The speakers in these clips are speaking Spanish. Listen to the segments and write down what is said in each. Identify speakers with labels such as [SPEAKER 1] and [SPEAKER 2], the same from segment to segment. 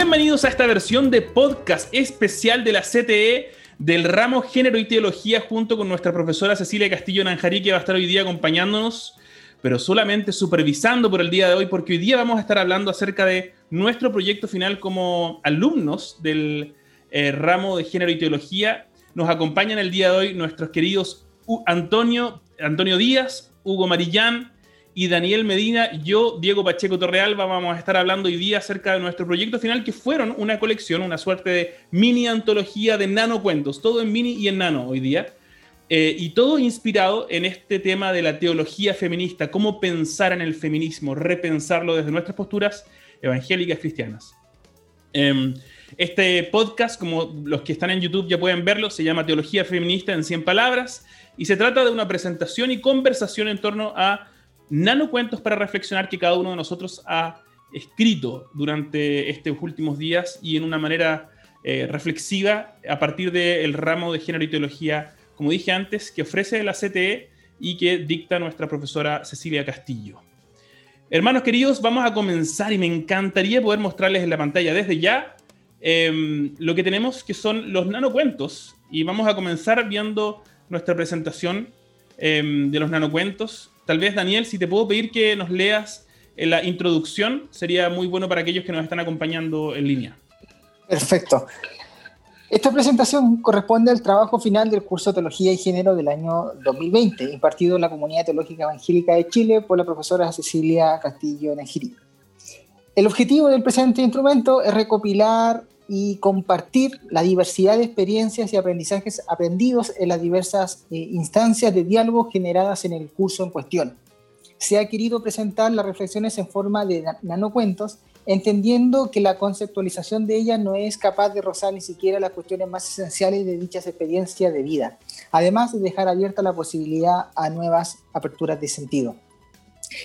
[SPEAKER 1] Bienvenidos a esta versión de podcast especial de la CTE del ramo Género y Teología junto con nuestra profesora Cecilia Castillo Nanjarí que va a estar hoy día acompañándonos, pero solamente supervisando por el día de hoy porque hoy día vamos a estar hablando acerca de nuestro proyecto final como alumnos del eh, ramo de Género y Teología. Nos acompañan el día de hoy nuestros queridos Antonio, Antonio Díaz, Hugo Marillán, y Daniel Medina, yo, Diego Pacheco Torrealba, vamos a estar hablando hoy día acerca de nuestro proyecto final, que fueron una colección, una suerte de mini antología de nanocuentos, todo en mini y en nano hoy día, eh, y todo inspirado en este tema de la teología feminista, cómo pensar en el feminismo, repensarlo desde nuestras posturas evangélicas cristianas. Em, este podcast, como los que están en YouTube ya pueden verlo, se llama Teología Feminista en 100 Palabras, y se trata de una presentación y conversación en torno a nanocuentos para reflexionar que cada uno de nosotros ha escrito durante estos últimos días y en una manera eh, reflexiva a partir del ramo de género y teología, como dije antes, que ofrece la CTE y que dicta nuestra profesora Cecilia Castillo. Hermanos queridos, vamos a comenzar y me encantaría poder mostrarles en la pantalla desde ya em, lo que tenemos que son los nanocuentos y vamos a comenzar viendo nuestra presentación em, de los nanocuentos Tal vez, Daniel, si te puedo pedir que nos leas la introducción, sería muy bueno para aquellos que nos están acompañando en línea.
[SPEAKER 2] Perfecto. Esta presentación corresponde al trabajo final del curso Teología y Género del año 2020, impartido en la Comunidad Teológica Evangélica de Chile por la profesora Cecilia Castillo Negirí. El objetivo del presente instrumento es recopilar y compartir la diversidad de experiencias y aprendizajes aprendidos en las diversas eh, instancias de diálogo generadas en el curso en cuestión. Se ha querido presentar las reflexiones en forma de nanocuentos, entendiendo que la conceptualización de ellas no es capaz de rozar ni siquiera las cuestiones más esenciales de dichas experiencias de vida, además de dejar abierta la posibilidad a nuevas aperturas de sentido.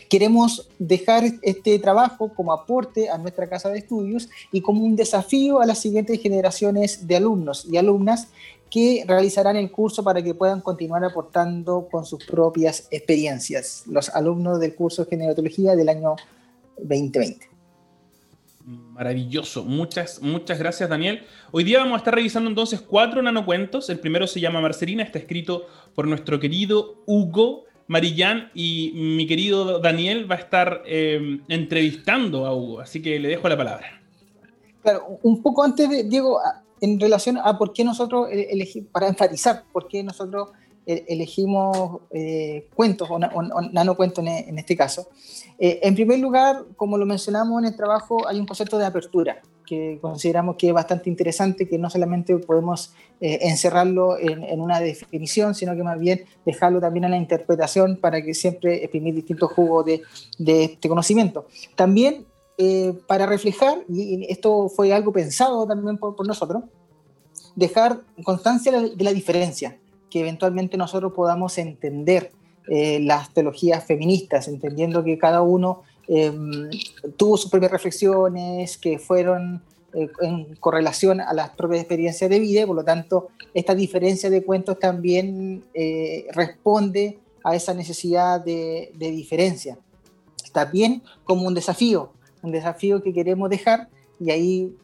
[SPEAKER 2] Queremos dejar este trabajo como aporte a nuestra casa de estudios y como un desafío a las siguientes generaciones de alumnos y alumnas que realizarán el curso para que puedan continuar aportando con sus propias experiencias, los alumnos del curso de Generatología del año 2020.
[SPEAKER 1] Maravilloso, muchas, muchas gracias Daniel. Hoy día vamos a estar revisando entonces cuatro nanocuentos. El primero se llama Marcelina, está escrito por nuestro querido Hugo Marillán y mi querido Daniel va a estar eh, entrevistando a Hugo, así que le dejo la palabra.
[SPEAKER 2] Claro, un poco antes de, Diego, en relación a por qué nosotros elegimos, para enfatizar por qué nosotros e, elegimos eh, cuentos o, nanocuentos en, este caso. Eh, en primer lugar, como lo mencionamos en el trabajo, hay un concepto de apertura que consideramos que es bastante interesante, que no solamente podemos eh, encerrarlo en, una definición, sino que más bien dejarlo también en la interpretación para que siempre exprimir distintos jugos de, este conocimiento. También para reflejar, y esto fue algo pensado también por, por nosotros, dejar constancia de la diferencia que eventualmente nosotros podamos entender eh, las teologías feministas, entendiendo que cada uno em, tuvo sus propias reflexiones, que fueron eh, en correlación a las propias experiencias de vida, y por lo tanto esta diferencia de cuentos también eh, responde a esa necesidad de, de diferencia. También como un desafío, un desafío que queremos dejar, y ahí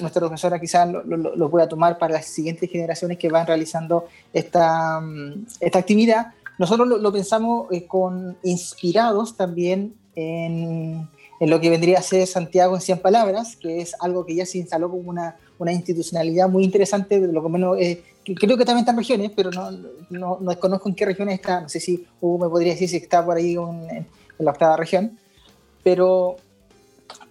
[SPEAKER 2] nuestra profesora quizás lo, lo, pueda tomar para las siguientes generaciones que van realizando esta, mm, esta actividad. Nosotros lo, pensamos eh, con, inspirados también en, en, lo que vendría a ser Santiago en 100 palabras, que es algo que ya se instaló como una, una institucionalidad muy interesante, de lo que menos, eh, creo que también está en regiones, pero no, no, no, desconozco en qué regiones está, no sé si Hugo me podría decir si está por ahí en, en la octava región, pero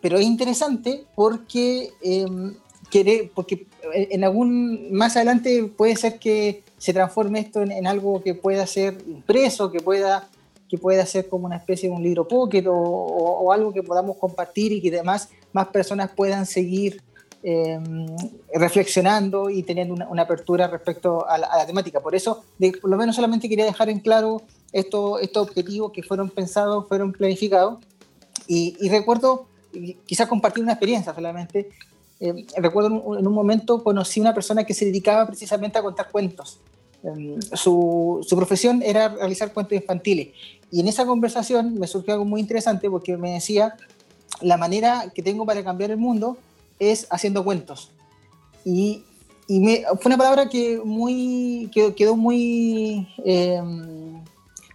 [SPEAKER 2] pero es interesante porque, em, quiere, porque en algún más adelante puede ser que se transforme esto en, algo que pueda ser impreso, que pueda, que pueda ser como una especie de un libro pocket o, algo que podamos compartir y que además más personas puedan seguir em, reflexionando y teniendo una, apertura respecto a la, temática. Por eso, por lo menos solamente quería dejar en claro estos objetivos que fueron pensados, fueron planificados. Y, y recuerdo quizás compartir una experiencia solamente. Eh, recuerdo en un, momento conocí una persona que se dedicaba precisamente a contar cuentos. Em, su, su, profesión era realizar cuentos infantiles. Y en esa conversación me surgió algo muy interesante porque me decía, la manera que tengo para cambiar el mundo es haciendo cuentos. Y, y me, fue una palabra que muy, quedó muy eh,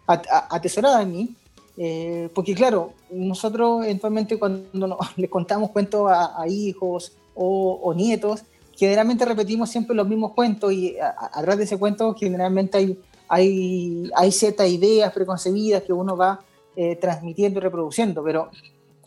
[SPEAKER 2] atesorada en mí, eh, porque claro, nosotros eventualmente cuando les contamos cuentos a, hijos o, nietos, generalmente repetimos siempre los mismos cuentos y atrás de ese cuento generalmente hay, hay, hay ciertas ideas preconcebidas que uno va eh, transmitiendo y reproduciendo, pero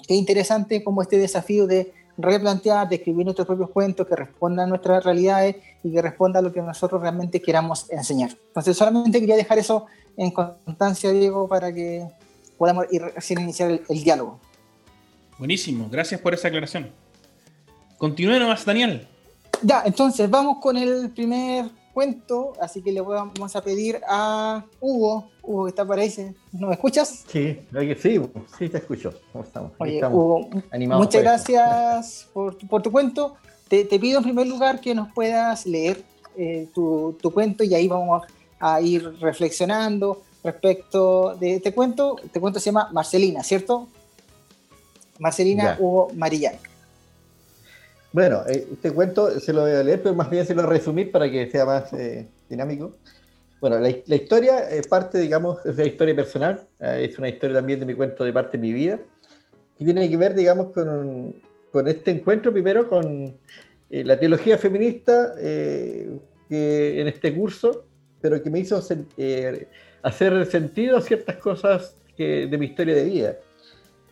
[SPEAKER 2] qué interesante como este desafío de replantear, de escribir nuestros propios cuentos que respondan a nuestras realidades y que respondan a lo que nosotros realmente queramos enseñar. Entonces solamente quería dejar eso en constancia, Diego, para que podamos ir, iniciar el, diálogo.
[SPEAKER 1] Buenísimo, gracias por esa aclaración. Continúe nomás, Daniel.
[SPEAKER 2] Ya, entonces vamos con el primer cuento, así que le vamos a pedir a Hugo, Hugo que está por ahí, ¿nos escuchas?
[SPEAKER 3] Sí, sí, sí te escucho. ¿Cómo estamos?
[SPEAKER 2] Oye, Hugo, muchas gracias por, tu cuento. Te, pido en primer lugar que nos puedas leer eh, tu, cuento y ahí vamos a ir reflexionando respecto de este cuento. Este cuento se llama Marcelina, ¿cierto? Marcelina Hugo Marillán.
[SPEAKER 3] Bueno, eh, este cuento se lo voy a leer, pero más bien se lo voy a resumir para que sea más eh, dinámico. Bueno, la, historia es parte, digamos, es una historia personal, eh, es una historia también de mi cuento de parte de mi vida, y tiene que ver, digamos, con, con este encuentro primero con la teología feminista que en este curso, pero que me hizo hacer sentido a ciertas cosas que, de mi historia de vida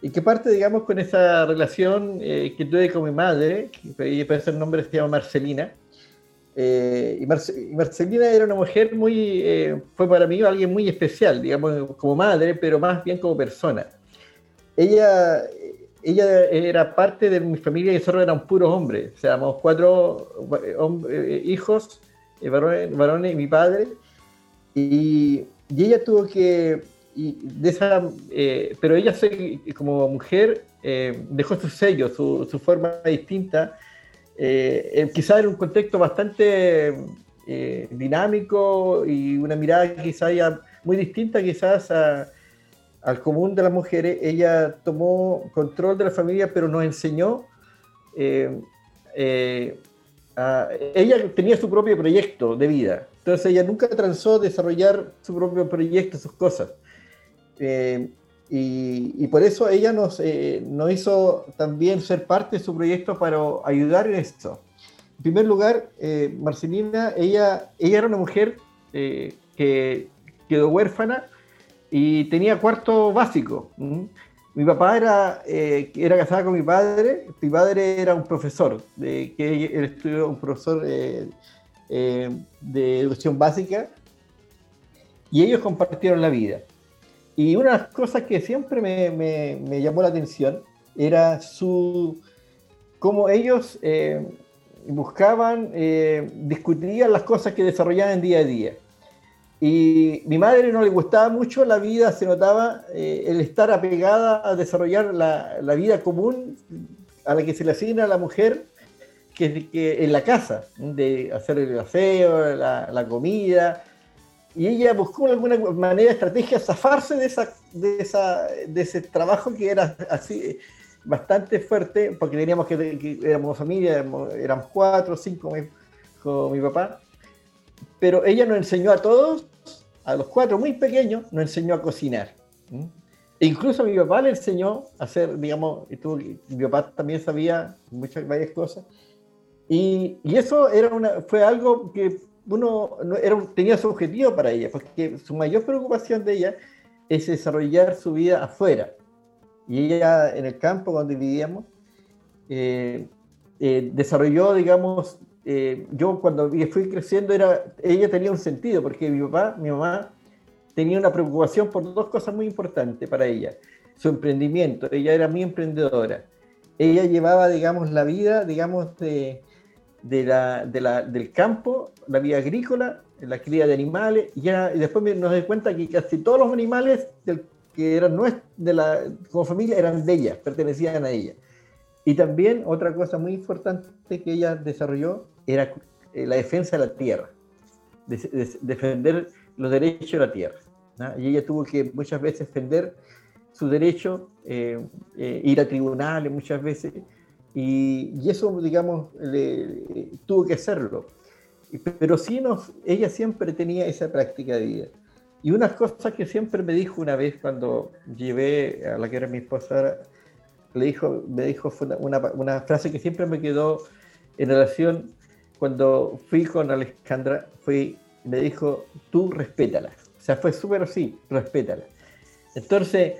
[SPEAKER 3] y que parte, digamos, con esa relación eh, que tuve con mi madre, que por el nombre se llama Marcelina. Eh, y, Marcelina era una mujer muy, eh, fue para mí alguien muy especial, digamos, como madre, pero más bien como persona. Ella, ella era parte de mi familia y nosotros éramos puros hombres, o cuatro hijos, varones, varones y mi padre. Y, y ella tuvo que y de esa, eh, pero ella como mujer eh, dejó su sello, su, forma distinta, eh, quizás en un contexto bastante dinámico y una mirada quizás muy distinta quizás al común de las mujeres, ella tomó control de la familia, pero nos enseñó ella tenía su propio proyecto de vida, entonces ella nunca transó desarrollar su propio proyecto, sus cosas. Eh, y, por eso ella nos, eh, hizo también ser parte de su proyecto para ayudar en esto. En primer lugar, eh, Marcelina, ella, ella era una mujer que quedó huérfana y tenía cuarto básico. Mi papá era, era casada con mi padre, mi padre era un profesor, de, que él estudió un profesor de educación básica, y ellos compartieron la vida. Y una de las cosas que siempre me, me, llamó la atención era su cómo ellos eh, buscaban, eh, discutían las cosas que desarrollaban día a día. Y mi madre no le gustaba mucho la vida, se notaba eh, el estar apegada a desarrollar la, la, vida común a la que se le asigna a la mujer que, que en la casa, de hacer el aseo, la, la comida, y ella buscó de alguna manera, estrategia, zafarse de, esa, de, esa, de ese trabajo que era así bastante fuerte, porque teníamos que, que éramos familia, éramos, cuatro, cinco con mi papá, pero ella nos enseñó a todos, a los cuatro muy pequeños, nos enseñó a cocinar. E incluso a mi papá le enseñó a hacer, digamos, y mi papá también sabía muchas, varias cosas, y, y eso era una, fue algo que uno era, tenía su objetivo para ella, porque su mayor preocupación de ella es desarrollar su vida afuera. Y ella en el campo donde vivíamos, eh, eh, desarrolló, digamos, eh, yo cuando fui creciendo, era, ella tenía un sentido, porque mi papá, mi mamá, tenía una preocupación por dos cosas muy importantes para ella. Su emprendimiento, ella era muy emprendedora. Ella llevaba, digamos, la vida, digamos, de, de la, de la, del campo, la vida agrícola, la cría de animales, y, ya, y después nos doy cuenta que casi todos los animales del, que eran de la, como familia eran de ella, pertenecían a ella. Y también otra cosa muy importante que ella desarrolló era eh, la defensa de la tierra, defender los derechos de la tierra. Y ella tuvo que muchas veces defender su derecho, eh, eh, ir a tribunales muchas veces, Y, eso, digamos, tuvo que hacerlo. Pero sí, nos, ella siempre tenía esa práctica de vida. Y una cosa que siempre me dijo una vez cuando llevé a la que era mi esposa, le dijo, me dijo una, una, frase que siempre me quedó en relación cuando fui con Alejandra, fui, me dijo, tú respétala. O sea, fue súper así, respétala. Entonces,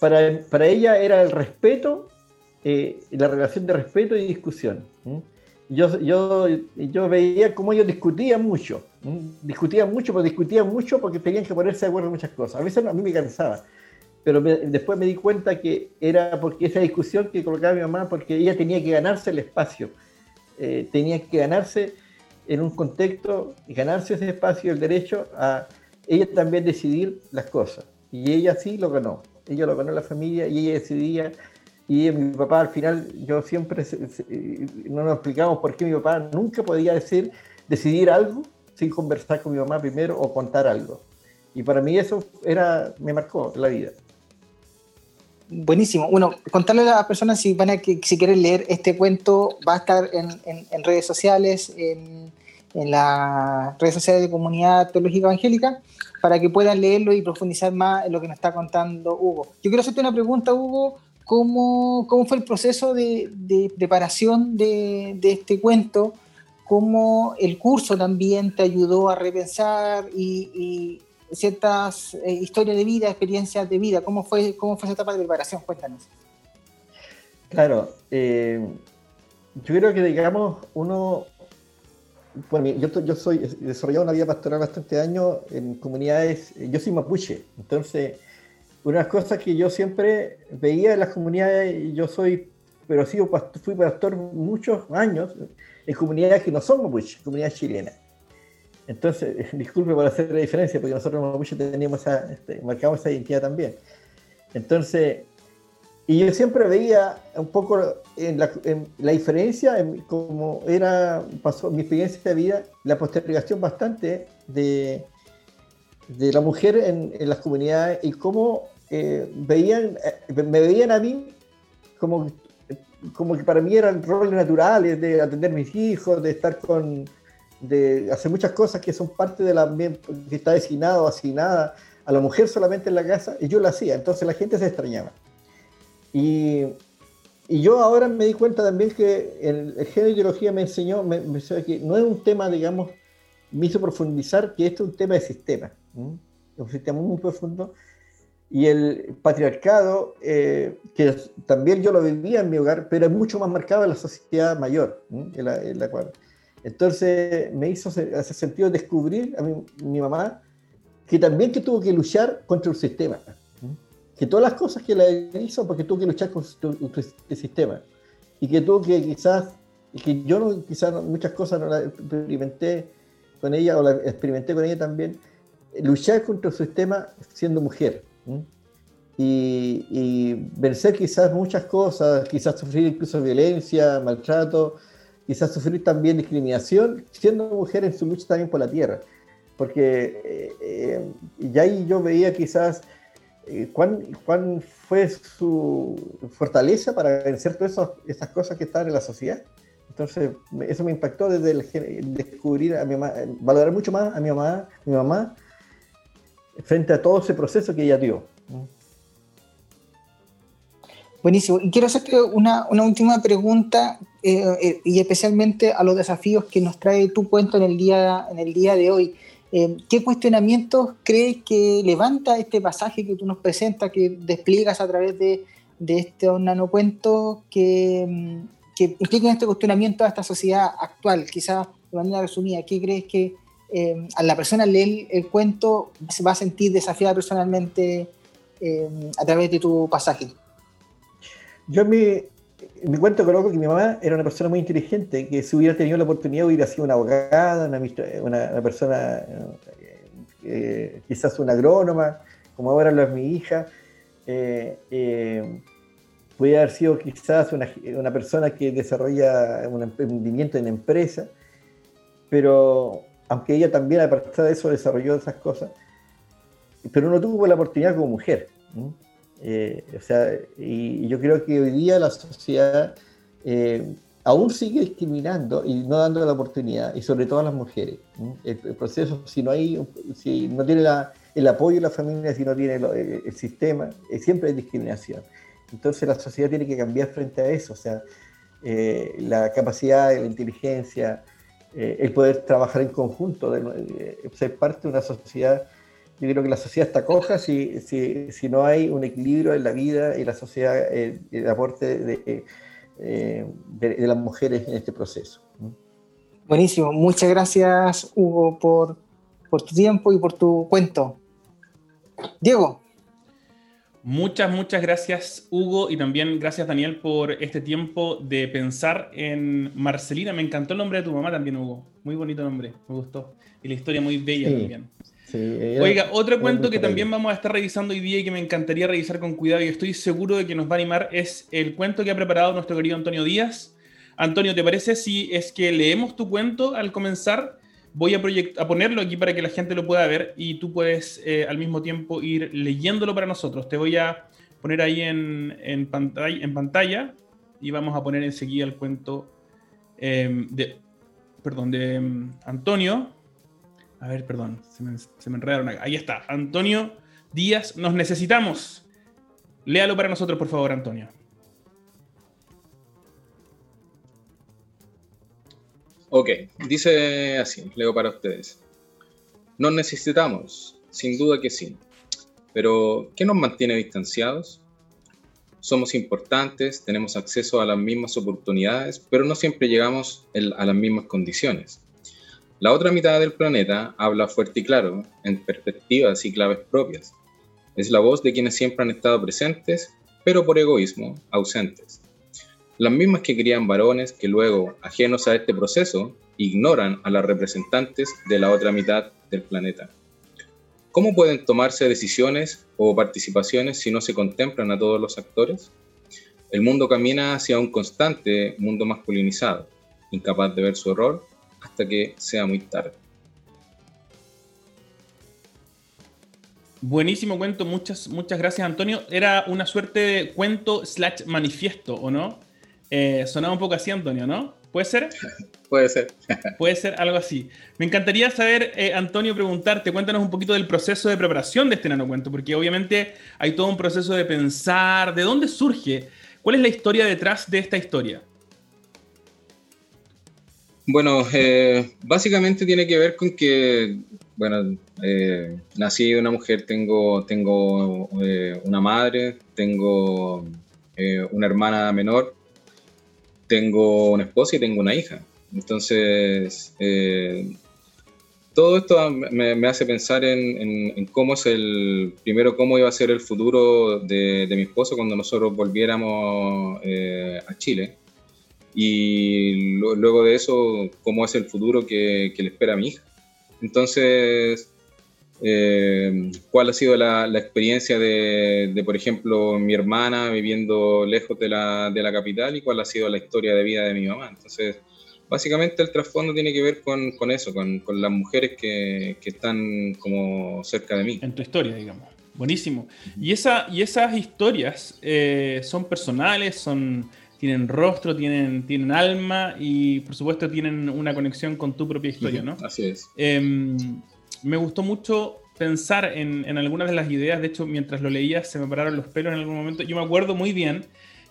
[SPEAKER 3] para, para ella era el respeto, eh, la relación de respeto y discusión. Yo, yo, yo veía cómo ellos discutían mucho, discutían mucho, pero discutían mucho porque tenían que ponerse de acuerdo en muchas cosas. A veces a mí me cansaba, pero después me di cuenta que era porque esa discusión que colocaba mi mamá, porque ella tenía que ganarse el espacio, eh, tenía que ganarse en un contexto, ganarse ese espacio, el derecho a ella también decidir las cosas. Y ella sí lo ganó. Ella lo ganó la familia y ella decidía. Y mi papá al final, yo siempre, no nos explicamos por qué mi papá nunca podía decir, decidir algo sin conversar con mi mamá primero o contar algo. Y para mí eso era, me marcó la vida.
[SPEAKER 2] Buenísimo. Bueno, contarle a las personas si van a que si quieren leer este cuento, va a estar en, en, redes sociales, en, en las redes sociales de Comunidad Teológica Evangélica para que puedan leerlo y profundizar más en lo que nos está contando Hugo. Yo quiero hacerte una pregunta, Hugo. ¿Cómo, cómo fue el proceso de, preparación de, este cuento? ¿Cómo el curso también te ayudó a repensar y, ciertas eh, historias de vida, experiencias de vida? ¿Cómo fue, cómo fue esa etapa de preparación? Cuéntanos.
[SPEAKER 3] Claro, eh, yo creo que digamos, uno bueno, yo, yo soy, he desarrollado una vida pastoral bastante años en comunidades, yo soy mapuche, entonces una cosas que yo siempre veía en las comunidades, yo soy, pero sí, fui pastor muchos años en comunidades que no son mapuche, comunidades chilenas. Entonces, disculpe por hacer la diferencia, porque nosotros los mapuche teníamos esa, este, marcamos esa identidad también. Entonces, y yo siempre veía un poco en la, diferencia, en como era, pasó mi experiencia de vida, la postergación bastante de, de la mujer en, las comunidades y cómo eh, veían, eh, me veían a mí como, como que para mí eran roles naturales de atender a mis hijos, de estar con, de hacer muchas cosas que son parte de la que está designado asignada a la mujer solamente en la casa y yo lo hacía, entonces la gente se extrañaba. Y, y, yo ahora me di cuenta también que el, el género de ideología me enseñó, me, que no es un tema, digamos, me hizo profundizar que esto es un tema de sistema, es un sistema muy, profundo. Y el patriarcado, eh, que también yo lo vivía en mi hogar, pero es mucho más marcado en la sociedad mayor, en la, en la, cual. Entonces me hizo hace sentido descubrir a mi, mi mamá que también que tuvo que luchar contra el sistema que todas las cosas que la hizo porque tuvo que luchar con el sistema y que tuvo que quizás, que yo no, quizás muchas cosas no las experimenté con ella o las experimenté con ella también, luchar contra el sistema siendo mujer y, y, vencer quizás muchas cosas, quizás sufrir incluso violencia, maltrato, quizás sufrir también discriminación siendo mujer en su lucha también por la tierra. Porque eh, eh, ya ahí yo veía quizás eh, ¿cuán, ¿cuán, fue su fortaleza para vencer todas esas, cosas que están en la sociedad? Entonces, eso me impactó desde el, descubrir a mi mamá, valorar mucho más a mi mamá, mi mamá frente a todo ese proceso que ella dio.
[SPEAKER 2] Buenísimo. Y quiero hacerte una, última pregunta, eh, eh, y especialmente a los desafíos que nos trae tu cuento en el día, en el día de hoy. Eh, ¿Qué cuestionamientos crees que levanta este pasaje que tú nos presentas, que despliegas a través de, de estos nanocuentos que, mm, que este cuestionamiento a esta sociedad actual? Quizás de manera resumida, ¿qué crees que eh, a la persona leer el, cuento se va a sentir desafiada personalmente eh, a través de tu pasaje?
[SPEAKER 3] Yo en mi, mi cuento coloco que mi mamá era una persona muy inteligente, que si hubiera tenido la oportunidad hubiera sido una abogada, una, una, persona, eh, quizás una agrónoma, como ahora lo es mi hija. Eh, eh, puede haber sido quizás una, una, persona que desarrolla un emprendimiento en empresa, pero aunque ella también, aparte de eso, desarrolló esas cosas, pero no tuvo la oportunidad como mujer. Eh, o sea, y, yo creo que hoy día la sociedad eh, aún sigue discriminando y no dando la oportunidad, y sobre todo a las mujeres. El, proceso, si no hay, si no tiene el apoyo de la familia, si no tiene el, sistema, siempre hay discriminación. Entonces la sociedad tiene que cambiar frente a eso, o sea, la capacidad, la inteligencia, el poder trabajar en conjunto, ser parte de una sociedad yo creo que la sociedad está coja si, si, si, no hay un equilibrio en la vida y la sociedad, eh, el aporte eh, de, de, las mujeres en este proceso.
[SPEAKER 2] Buenísimo. Muchas gracias, Hugo, por, por tu tiempo y por tu cuento. Diego.
[SPEAKER 1] Muchas, muchas gracias, Hugo, y también gracias, Daniel, por este tiempo de pensar en Marcelina. Me encantó el nombre de tu mamá también, Hugo. Muy bonito nombre, me gustó. Y la historia muy bella también. Oiga, otro cuento que también vamos a estar revisando hoy día y que me encantaría revisar con cuidado y estoy seguro de que nos va a animar es el cuento que ha preparado nuestro querido Antonio Díaz. Antonio, ¿te parece si es que leemos tu cuento al comenzar? Voy a, a ponerlo aquí para que la gente lo pueda ver y tú puedes eh, al mismo tiempo ir leyéndolo para nosotros. Te voy a poner ahí en, pantalla, y vamos a poner enseguida el cuento em, de, perdón, de em, Antonio. A ver, perdón, se me, se enredaron acá. Ahí está, Antonio Díaz, nos necesitamos. Léalo para nosotros, por favor, Antonio.
[SPEAKER 4] Ok, dice así, leo para ustedes. Nos necesitamos, sin duda que sí. Pero, ¿qué nos mantiene distanciados? Somos importantes, tenemos acceso a las mismas oportunidades, pero no siempre llegamos a las mismas condiciones. La otra mitad del planeta habla fuerte y claro, en perspectivas y claves propias. Es la voz de quienes siempre han estado presentes, pero por egoísmo ausentes. Las mismas que crían varones que luego, ajenos a este proceso, ignoran a las representantes de la otra mitad del planeta. ¿Cómo pueden tomarse decisiones o participaciones si no se contemplan a todos los actores? El mundo camina hacia un constante mundo masculinizado, incapaz de ver su error hasta que sea muy tarde.
[SPEAKER 1] Buenísimo cuento, muchas, muchas gracias Antonio. Era una suerte de cuento slash manifiesto, ¿o no? Eh, sonaba un poco así, Antonio, ¿no? ¿Puede ser?
[SPEAKER 4] Puede ser.
[SPEAKER 1] Puede ser algo así. Me encantaría saber, eh, Antonio, preguntarte, cuéntanos un poquito del proceso de preparación de este nanocuento, porque obviamente hay todo un proceso de pensar, ¿de dónde surge? ¿Cuál es la historia detrás de esta historia?
[SPEAKER 4] Bueno, eh, básicamente tiene que ver con que, bueno, eh, nací de una mujer, tengo, tengo eh, una madre, tengo una hermana menor, tengo una esposa y tengo una hija. Entonces, todo esto me, hace pensar en, cómo es el, primero, cómo iba a ser el futuro de, mi esposo cuando nosotros volviéramos a Chile y luego de eso, cómo es el futuro que, le espera a mi hija. Entonces, eh, ¿cuál ha sido la, experiencia de, por ejemplo, mi hermana viviendo lejos de la, capital y cuál ha sido la historia de vida de mi mamá? Entonces, básicamente el trasfondo tiene que ver con, eso, con, las mujeres que, están como cerca de mí.
[SPEAKER 1] En tu historia, digamos. Buenísimo. Y, esa, y esas historias eh, son personales, son tienen rostro, tienen, tienen alma y por supuesto tienen una conexión con tu propia historia, ¿no?
[SPEAKER 4] Así es.
[SPEAKER 1] Em, me gustó mucho pensar en, algunas de las ideas, de hecho mientras lo leía se me pararon los pelos en algún momento. Yo me acuerdo muy bien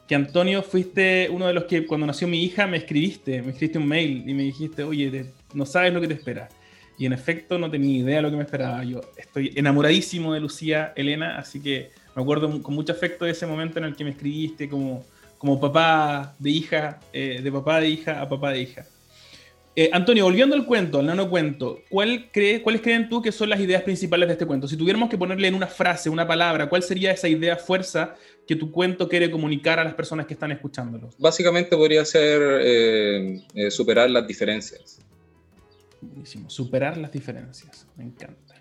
[SPEAKER 1] que Antonio fuiste uno de los que cuando nació mi hija me escribiste, me escribiste un mail y me dijiste, oye, no sabes lo que te espera. Y en efecto no tenía idea de lo que me esperaba. Yo estoy enamoradísimo de Lucía Elena, así que me acuerdo con mucho afecto de ese momento en el que me escribiste como como papá de hija, eh, de papá de hija a papá de hija. Eh, Antonio, volviendo al cuento, al nano cuento, ¿cuál cree, ¿cuáles creen tú que son las ideas principales de este cuento? Si tuviéramos que ponerle en una frase, una palabra, ¿cuál sería esa idea fuerza que tu cuento quiere comunicar a las personas que están escuchándolo?
[SPEAKER 4] Básicamente podría ser eh, superar las diferencias.
[SPEAKER 1] Buenísimo, superar las diferencias, me encanta.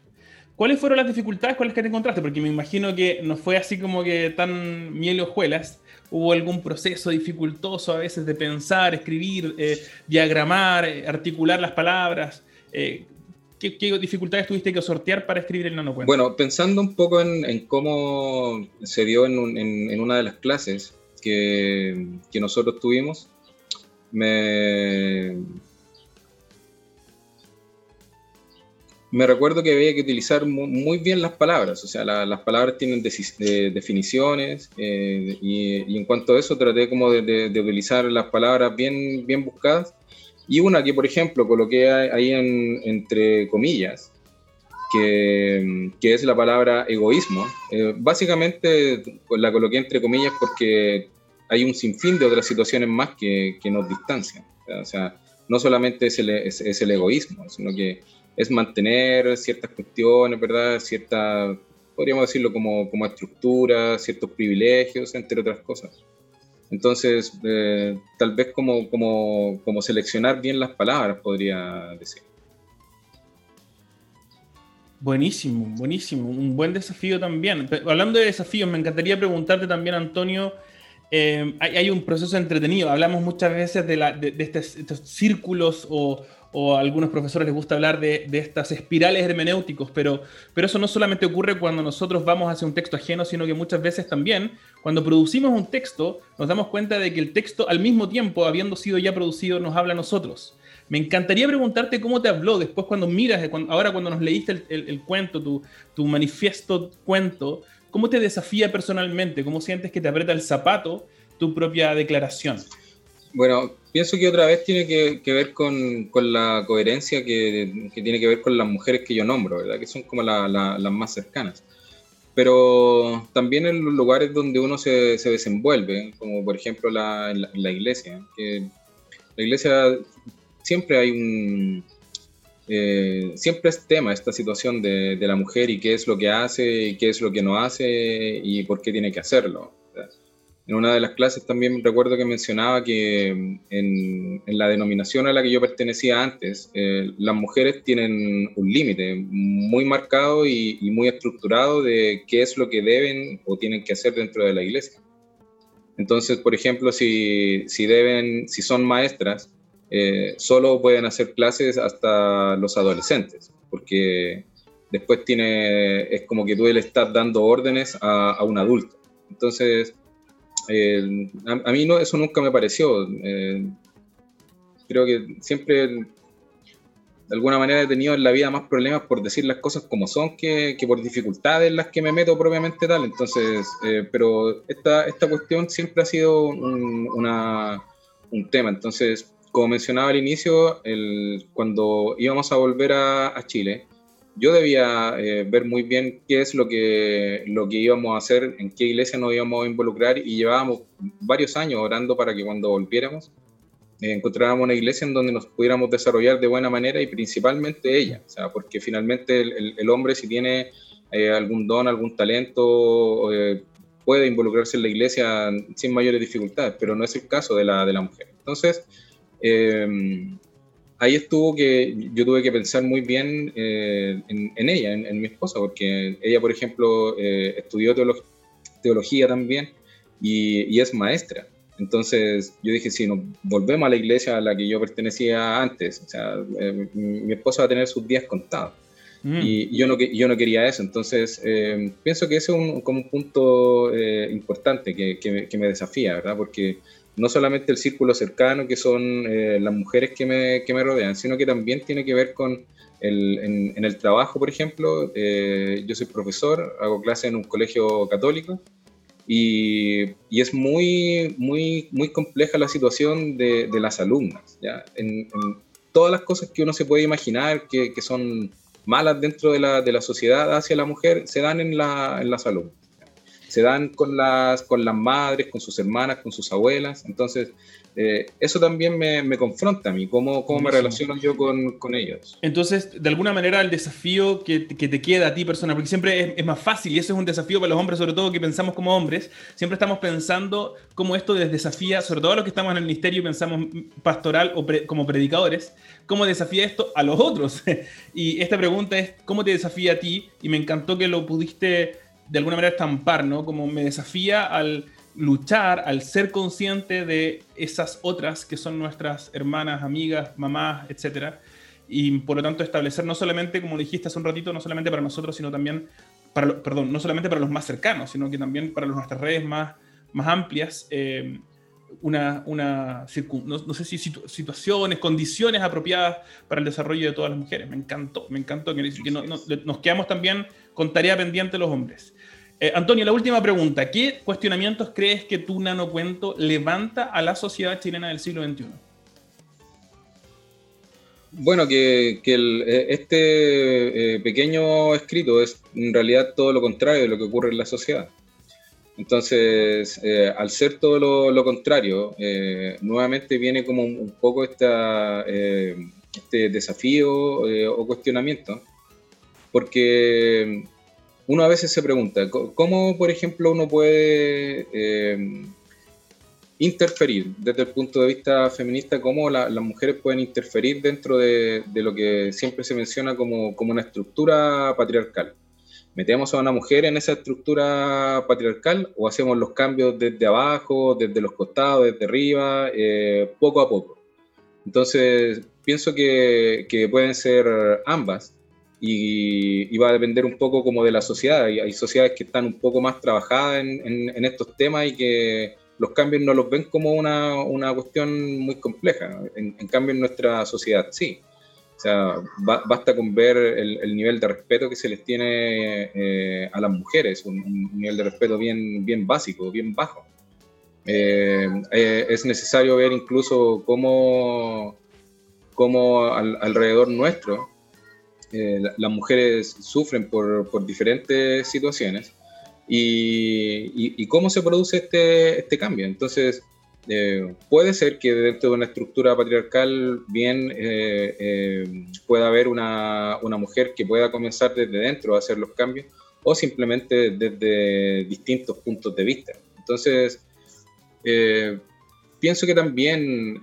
[SPEAKER 1] ¿Cuáles fueron las dificultades con las que te encontraste? Porque me imagino que no fue así como que tan miel y hojuelas hubo algún proceso dificultoso a veces de pensar, escribir, eh, diagramar, eh, articular las palabras. Eh, ¿qué, dificultades tuviste que sortear para escribir el nanocuento?
[SPEAKER 4] Bueno, pensando un poco en, cómo se dio en, una de las clases que, nosotros tuvimos, me, me recuerdo que había que utilizar muy, bien las palabras, o sea, las palabras tienen definiciones eh, y, en cuanto a eso traté como de, utilizar las palabras bien, bien buscadas y una que, por ejemplo, coloqué ahí entre comillas, que, que, es la palabra egoísmo. Eh, básicamente la coloqué entre comillas porque hay un sinfín de otras situaciones más que, que nos distancian. O sea, no solamente es el, es el egoísmo, sino que es mantener ciertas cuestiones, ¿verdad? Cierta, podríamos decirlo como, como estructura, ciertos privilegios, entre otras cosas. Entonces, eh, tal vez como, como, como seleccionar bien las palabras, podría decir.
[SPEAKER 1] Buenísimo, buenísimo. Un buen desafío también. Hablando de desafíos, me encantaría preguntarte también, Antonio, eh, hay, un proceso entretenido. Hablamos muchas veces de, de, estos, círculos o, o a algunos profesores les gusta hablar de, estas espirales hermenéuticos, pero, pero eso no solamente ocurre cuando nosotros vamos hacia un texto ajeno, sino que muchas veces también cuando producimos un texto nos damos cuenta de que el texto al mismo tiempo, habiendo sido ya producido, nos habla a nosotros. Me encantaría preguntarte cómo te habló después cuando miras, ahora cuando nos leíste el, cuento, tu, tu manifiesto cuento, ¿cómo te desafía personalmente? ¿Cómo sientes que te aprieta el zapato tu propia declaración?
[SPEAKER 4] Bueno, pienso que otra vez tiene que, ver con, la coherencia que, tiene que ver con las mujeres que yo nombro, ¿verdad? Que son como las más cercanas. Pero también en los lugares donde uno se, desenvuelve, como por ejemplo la, la, iglesia. Que la iglesia siempre hay un... Eh, siempre es tema esta situación de, de la mujer y qué es lo que hace y qué es lo que no hace y por qué tiene que hacerlo en una de las clases también recuerdo que mencionaba que mm, en, la denominación a la que yo pertenecía antes, eh, las mujeres tienen un límite muy marcado y, muy estructurado de qué es lo que deben o tienen que hacer dentro de la iglesia. Entonces, por ejemplo, si, si deben, si son maestras, eh, solo pueden hacer clases hasta los adolescentes, porque después tiene, es como que tú le estás dando órdenes a, a un adulto. Entonces, eh, a, mí no, eso nunca me pareció. Eh, creo que siempre, de alguna manera, he tenido en la vida más problemas por decir las cosas como son que, por dificultades en las que me meto propiamente tal. Entonces, eh, pero esta, esta cuestión siempre ha sido un, un tema. Entonces, como mencionaba al inicio, el, cuando íbamos a volver a Chile, yo debía eh, ver muy bien qué es lo que, lo que íbamos a hacer, en qué iglesia nos íbamos a involucrar y llevábamos varios años orando para que cuando volviéramos eh, encontráramos una iglesia en donde nos pudiéramos desarrollar de buena manera y principalmente ella, o sea, porque finalmente el, hombre si tiene eh, algún don, algún talento, puede involucrarse en la iglesia sin mayores dificultades, pero no es el caso de la, de la mujer. Entonces, ahí estuvo que yo tuve que pensar muy bien eh, en, ella, en, mi esposa, porque ella, por ejemplo, eh, estudió teología también y, es maestra. Entonces yo dije, si nos volvemos a la iglesia a la que yo pertenecía antes, o sea, eh, mi, esposa va a tener sus días contados. Mm. Y yo no, yo no quería eso. Entonces pienso que ese es un, como un punto importante que, que, me desafía, ¿verdad? Porque no solamente el círculo cercano, que son eh, las mujeres que me, que me, rodean, sino que también tiene que ver con el, en, el trabajo, por ejemplo. Eh, yo soy profesor, hago clase en un colegio católico y, y es muy, muy, muy compleja la situación de, de las alumnas. ¿ya? En, todas las cosas que uno se puede imaginar que, que son malas dentro de la, de la, sociedad hacia la mujer se dan en, la, en las alumnas se dan con las, con las madres, con sus hermanas, con sus abuelas. Entonces, eh, eso también me, me, confronta a mí, cómo, cómo me relaciono yo con, con, ellos.
[SPEAKER 1] Entonces, de alguna manera, el desafío que, que te queda a ti personal, porque siempre es, más fácil, y eso es un desafío para los hombres, sobre todo que pensamos como hombres, siempre estamos pensando cómo esto les desafía, sobre todo a los que estamos en el ministerio y pensamos pastoral o como predicadores, cómo desafía esto a los otros. y esta pregunta es, ¿cómo te desafía a ti? Y me encantó que lo pudiste de alguna manera estampar, ¿no? Como me desafía al luchar, al ser consciente de esas otras que son nuestras hermanas, amigas, mamás, etcétera. Y por lo tanto establecer no solamente, como dijiste hace un ratito, no solamente para nosotros, sino también, para, perdón, no solamente para los más cercanos, sino que también para nuestras redes más, más amplias, eh, una, una no, sé si situaciones, condiciones apropiadas para el desarrollo de todas las mujeres. Me encantó, me encantó que, nos quedamos también con tarea pendiente los hombres. Eh, Antonio, la última pregunta. ¿Qué cuestionamientos crees que tu nanocuento levanta a la sociedad chilena del siglo XXI?
[SPEAKER 4] Bueno, que, eh, este eh, pequeño escrito es en realidad todo lo contrario de lo que ocurre en la sociedad. Entonces, al ser todo lo, contrario, nuevamente viene como un, poco este desafío o cuestionamiento, porque uno a veces se pregunta, ¿cómo, por ejemplo, uno puede eh, interferir desde el punto de vista feminista, cómo las mujeres pueden interferir dentro de, lo que siempre se menciona como, una estructura patriarcal? ¿Metemos a una mujer en esa estructura patriarcal o hacemos los cambios desde abajo, desde los costados, desde arriba, eh, poco a poco? Entonces, pienso que pueden ser ambas y, va a depender un poco como de la sociedad. Hay, hay sociedades que están un poco más trabajadas en, en, estos temas y que los cambios no los ven como una, una cuestión muy compleja. En, cambio, en nuestra sociedad sí. O sea, basta con ver el, el, nivel de respeto que se les tiene eh, a las mujeres, un, nivel de respeto bien, bien básico, bien bajo. Eh, eh, es necesario ver incluso cómo, cómo alrededor nuestro eh, las mujeres sufren por, por diferentes situaciones y, y, cómo se produce este, este cambio. Entonces, eh, puede ser que dentro de una estructura patriarcal bien eh, pueda haber una, una, mujer que pueda comenzar desde dentro a hacer los cambios o simplemente desde distintos puntos de vista. Entonces, pienso que también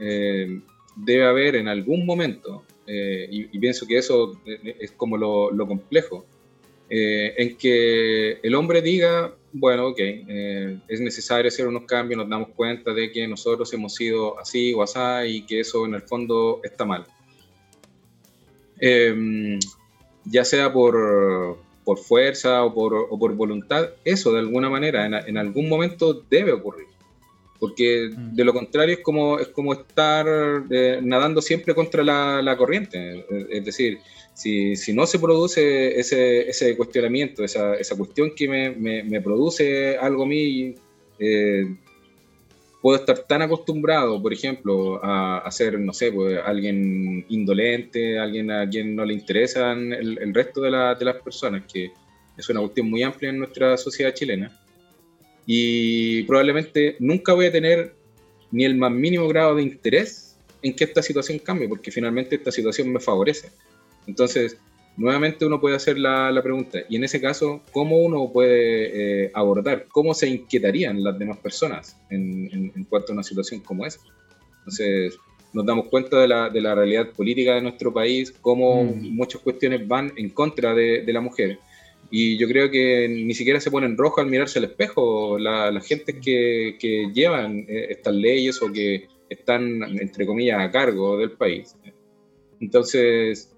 [SPEAKER 4] debe haber en algún momento eh, y, pienso que eso eh, es como lo, complejo, eh, en que el hombre diga, bueno, ok, es necesario hacer unos cambios, nos damos cuenta de que nosotros hemos sido así o así y que eso en el fondo está mal. Em, ya sea por, por fuerza o por, o por, voluntad, eso de alguna manera en, en algún momento debe ocurrir porque mm. de lo contrario es como, es como estar eh, nadando siempre contra la, corriente. Es decir, si, si, no se produce ese, ese cuestionamiento, esa, esa, cuestión que me, me, produce algo a mí, eh, puedo estar tan acostumbrado, por ejemplo, a, ser, no sé, pues, alguien indolente, alguien a quien no le interesan el, el resto de, la, de las personas, que es una cuestión muy amplia en nuestra sociedad chilena y probablemente nunca voy a tener ni el más mínimo grado de interés en que esta situación cambie, porque finalmente esta situación me favorece. Entonces, nuevamente uno puede hacer la, la pregunta, y en ese caso, ¿cómo uno puede eh, abordar, cómo se inquietarían las demás personas en, en, cuanto a una situación como esa? Entonces, nos damos cuenta de la, de la realidad política de nuestro país, cómo mm. muchas cuestiones van en contra de, de la mujer y yo creo que ni siquiera se ponen rojo al mirarse al espejo la, la gente que, que, llevan eh, estas leyes o que están, entre comillas, a cargo del país. Entonces,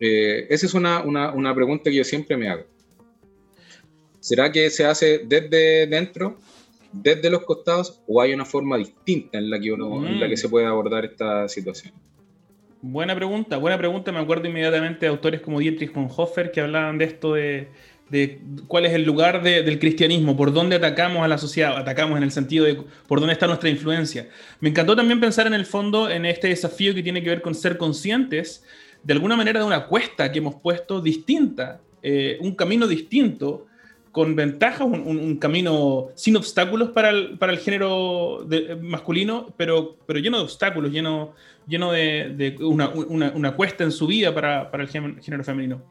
[SPEAKER 4] eh, esa es una, una, una, pregunta que yo siempre me hago. ¿Será que se hace desde dentro, desde los costados, o hay una forma distinta en la que, uno, en la que mm. se puede abordar esta situación?
[SPEAKER 1] Buena pregunta, buena pregunta. Me acuerdo inmediatamente de autores como Dietrich Bonhoeffer que hablaban de esto de, de cuál es el lugar del cristianismo, por dónde atacamos a la sociedad, atacamos en el sentido de por dónde está nuestra influencia. Me encantó también pensar en el fondo en este desafío que tiene que ver con ser conscientes de alguna manera de una cuesta que hemos puesto distinta, eh, un camino distinto, con ventajas, un, camino sin obstáculos para el, para el género masculino, pero, pero lleno de obstáculos, lleno lleno de, una, cuesta en su vida para, el género femenino.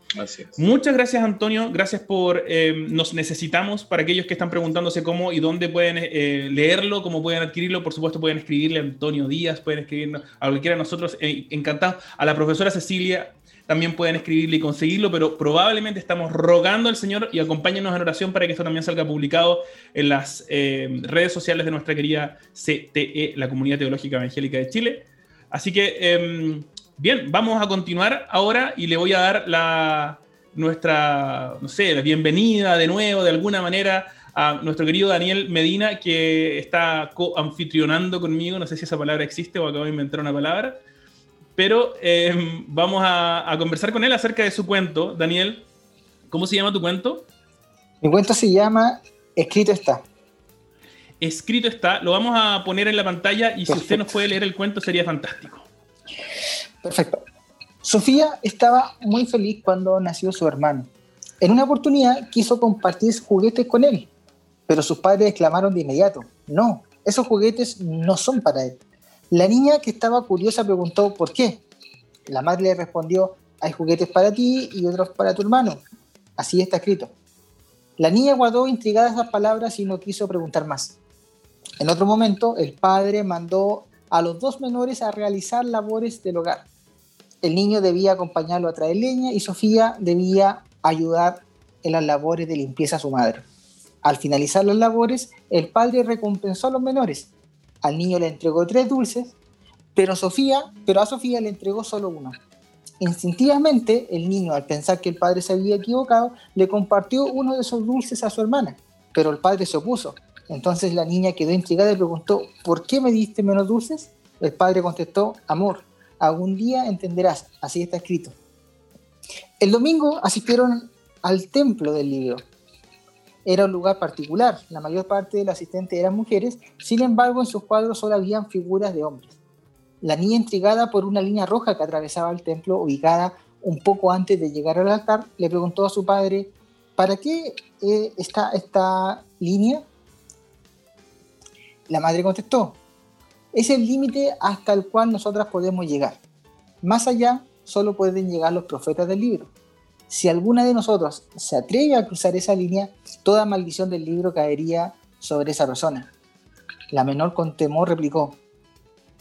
[SPEAKER 1] Muchas gracias, Antonio. Gracias por. Eh, nos necesitamos para aquellos que están preguntándose cómo y dónde pueden eh, leerlo, cómo pueden adquirirlo. Por supuesto, pueden escribirle a Antonio Díaz, pueden escribirnos a cualquiera de nosotros. Eh, encantado. A la profesora Cecilia también pueden escribirle y conseguirlo, pero probablemente estamos rogando al Señor y acompáñenos en oración para que esto también salga publicado en las redes sociales de nuestra querida CTE, la Comunidad Teológica Evangélica de Chile. Así que, em, bien, vamos a continuar ahora y le voy a dar la, nuestra, no sé, la bienvenida de nuevo, de alguna manera, a nuestro querido Daniel Medina, que está co-anfitrionando conmigo. No sé si esa palabra existe o acabo de inventar una palabra. Pero em, vamos a, conversar con él acerca de su cuento. Daniel, ¿cómo se llama tu cuento?
[SPEAKER 2] Mi cuento se llama Escrito está.
[SPEAKER 1] Escrito está. Lo vamos a poner en la pantalla y si usted nos puede leer el cuento sería fantástico.
[SPEAKER 2] Perfecto. Sofía estaba muy feliz cuando nació su hermano. En una oportunidad quiso compartir juguetes con él, pero sus padres exclamaron de inmediato, no, esos juguetes no son para él. La niña que estaba curiosa preguntó por qué. La madre le respondió, hay juguetes para ti y otros para tu hermano. Así está escrito. La niña guardó intrigada esas palabras y no quiso preguntar más. En otro momento, el padre mandó a los dos menores a realizar labores del hogar. El niño debía acompañarlo a traer leña y Sofía debía ayudar en las labores de limpieza a su madre. Al finalizar las labores, el padre recompensó a los menores. Al niño le entregó tres dulces, pero, Sofía, pero a Sofía le entregó solo uno. Instintivamente, el niño, al pensar que el padre se había equivocado, le compartió uno de esos dulces a su hermana, pero el padre se opuso. Entonces la niña quedó intrigada y preguntó, ¿por qué me diste menos dulces? El padre contestó, amor, algún día entenderás, así está escrito. El domingo asistieron al templo del libro. Era un lugar particular, la mayor parte de los asistentes eran mujeres, sin embargo en sus cuadros solo habían figuras de hombres. La niña intrigada por una línea roja que atravesaba el templo, ubicada un poco antes de llegar al altar, le preguntó a su padre, ¿para qué eh, está esta línea? La madre contestó, es el límite hasta el cual nosotras podemos llegar. Más allá solo pueden llegar los profetas del libro. Si alguna de nosotros se atreve a cruzar esa línea, toda maldición del libro caería sobre esa persona. La menor con temor replicó,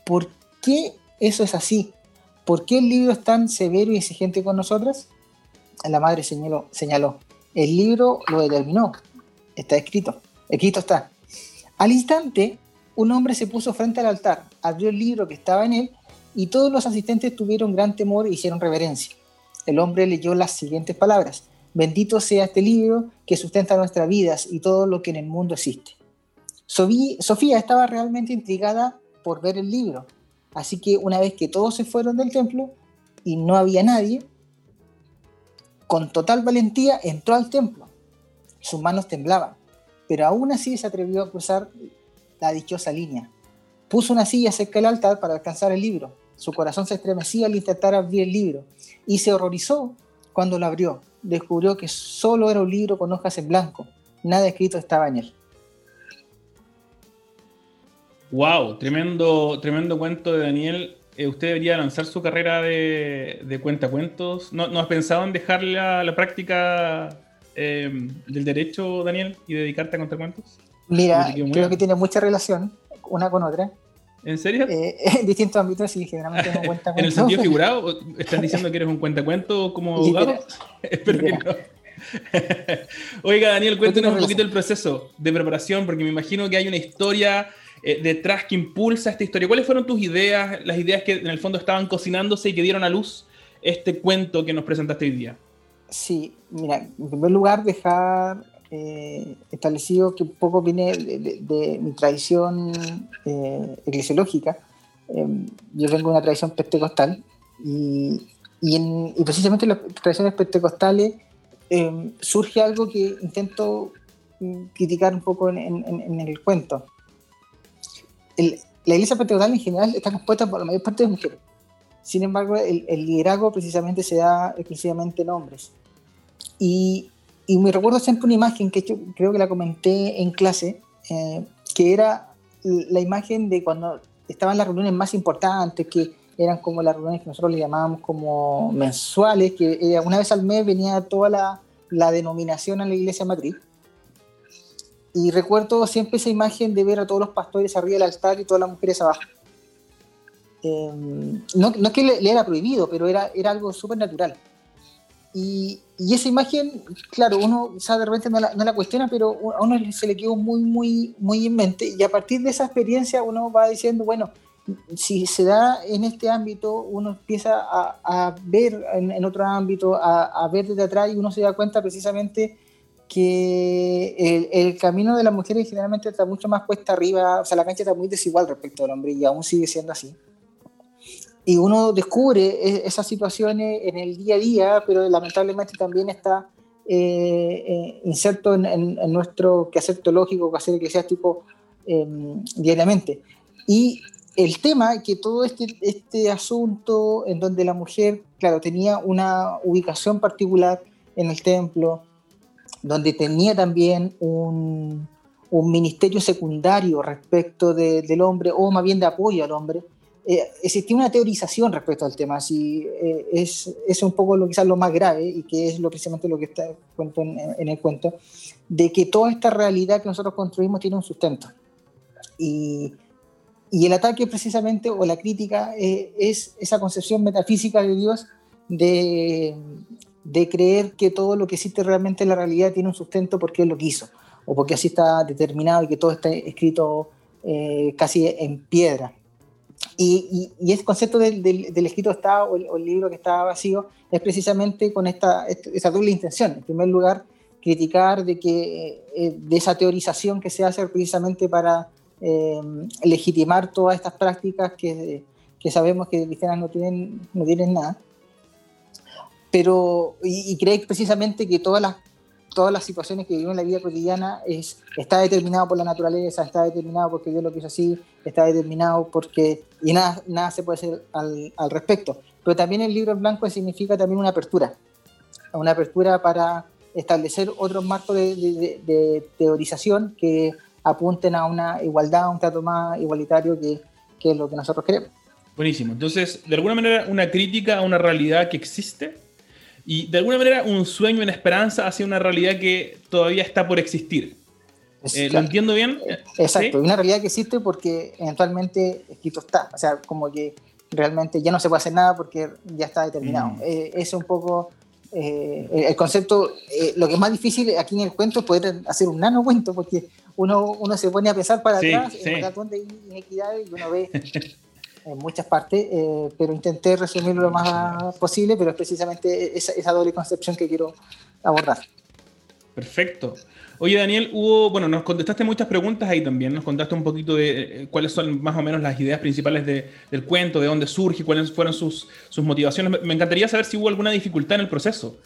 [SPEAKER 2] ¿por qué eso es así? ¿Por qué el libro es tan severo y exigente con nosotras? La madre señaló, señaló el libro lo determinó, está escrito, escrito está. Al instante, un hombre se puso frente al altar, abrió el libro que estaba en él y todos los asistentes tuvieron gran temor e hicieron reverencia. El hombre leyó las siguientes palabras. Bendito sea este libro que sustenta nuestras vidas y todo lo que en el mundo existe. Sofía estaba realmente intrigada por ver el libro, así que una vez que todos se fueron del templo y no había nadie, con total valentía entró al templo. Sus manos temblaban, pero aún así se atrevió a cruzar la dichosa línea. Puso una silla cerca del altar para alcanzar el libro. Su corazón se estremecía al intentar abrir el libro y se horrorizó cuando lo abrió. Descubrió que solo era un libro con hojas en blanco. Nada escrito estaba en él.
[SPEAKER 1] Wow, tremendo, tremendo cuento de Daniel. Eh, usted debería lanzar su carrera de, de cuentacuentos. ¿No, ¿No, has pensado en dejar la, práctica eh, del derecho, Daniel, y dedicarte a contar cuentos?
[SPEAKER 2] Mira, creo que tiene mucha relación una con otra.
[SPEAKER 1] ¿En serio?
[SPEAKER 2] Eh, en distintos ámbitos, sí, generalmente no cuenta
[SPEAKER 1] ¿En el sentido figurado? ¿Estás diciendo que eres un cuentacuento como abogado? Espero que no. Oiga, Daniel, cuéntanos un poquito el proceso de preparación, porque me imagino que hay una historia eh, detrás que impulsa esta historia. ¿Cuáles fueron tus ideas, las ideas que en el fondo estaban cocinándose y que dieron a luz este cuento que nos presentaste hoy día?
[SPEAKER 2] Sí, mira, en primer lugar, dejar eh, establecido que un poco viene de, mi tradición eh, eclesiológica. Em, yo vengo de una tradición pentecostal y, y, precisamente en las tradiciones pentecostales em, surge algo que intento mm, criticar un poco en, el cuento. la iglesia pentecostal en general está compuesta por la mayor parte de mujeres. Sin embargo, el, el liderazgo precisamente se da exclusivamente en hombres. Y, y me recuerdo siempre una imagen que creo que la comenté en clase, eh, que era la imagen de cuando estaban las reuniones más importantes, que eran como las reuniones que nosotros le llamábamos como mensuales, que eh, una vez al mes venía toda la, denominación a la iglesia matriz. Y recuerdo siempre esa imagen de ver a todos los pastores arriba del altar y todas las mujeres abajo. Eh, no, es que le, le, era prohibido, pero era, era algo súper natural. Y, y, esa imagen, claro, uno o de repente no la, cuestiona, pero a uno se le quedó muy, muy, muy en mente. Y a partir de esa experiencia uno va diciendo, bueno, si se da en este ámbito, uno empieza a, ver en, otro ámbito, a, ver desde atrás y uno se da cuenta precisamente que el, camino de las mujeres generalmente está mucho más puesta arriba, o sea, la cancha está muy desigual respecto al hombre y aún sigue siendo así. Y uno descubre e, esas situaciones en el día a día, pero lamentablemente también está eh, eh, inserto en, nuestro quehacer teológico, quehacer eclesiástico eh, diariamente. Y el tema que todo este, este asunto en donde la mujer, claro, tenía una ubicación particular en el templo, donde tenía también un, un ministerio secundario respecto del hombre, o más bien de apoyo al hombre, eh, existía una teorización respecto al tema. Así, eh, es, es un poco lo quizás lo más grave y que es lo, precisamente lo que está cuento en, el cuento, de que toda esta realidad que nosotros construimos tiene un sustento. Y, y el ataque precisamente, o la crítica, eh, es esa concepción metafísica de Dios de, de creer que todo lo que existe realmente en la realidad tiene un sustento porque Él lo quiso, o porque así está determinado y que todo está escrito eh, casi en piedra. Y, y, ese concepto del, del, escrito está, o el, libro que está vacío, es precisamente con esta, esa doble intención. En primer lugar, criticar de, que, eh, de esa teorización que se hace precisamente para eh, legitimar todas estas prácticas que, que sabemos que cristianas no tienen, no tienen nada pero y, cree precisamente que todas las todas las situaciones que vivimos en la vida cotidiana es, está determinado por la naturaleza, está determinado porque Dios lo quiso así, está determinado porque... y nada, nada se puede hacer al, al respecto. Pero también el libro en blanco significa también una apertura, una apertura para establecer otros marcos de, de, teorización que apunten a una igualdad, a un trato más igualitario que, que es lo que nosotros queremos.
[SPEAKER 1] Buenísimo. Entonces, de alguna manera, una crítica a una realidad que existe y de alguna manera un sueño, una esperanza hacia una realidad que todavía está por existir. Eh, ¿Lo entiendo bien?
[SPEAKER 2] Eh, exacto, una realidad que existe porque eventualmente escrito está. O sea, como que realmente ya no se puede hacer nada porque ya está determinado. Mm. Eh, es un poco el concepto. lo que es más difícil aquí en el cuento es poder hacer un nano cuento porque uno, uno se pone a pensar para atrás en un montón de inequidades y uno ve en muchas partes, eh, pero intenté resumirlo lo más posible, pero es precisamente esa, doble concepción que quiero abordar.
[SPEAKER 1] Perfecto. Oye, Daniel, hubo, bueno, nos contestaste muchas preguntas ahí también, nos contaste un poquito de eh, cuáles son más o menos las ideas principales de, del cuento, de dónde surge, cuáles fueron sus, sus motivaciones. Me encantaría saber si hubo alguna dificultad en el proceso,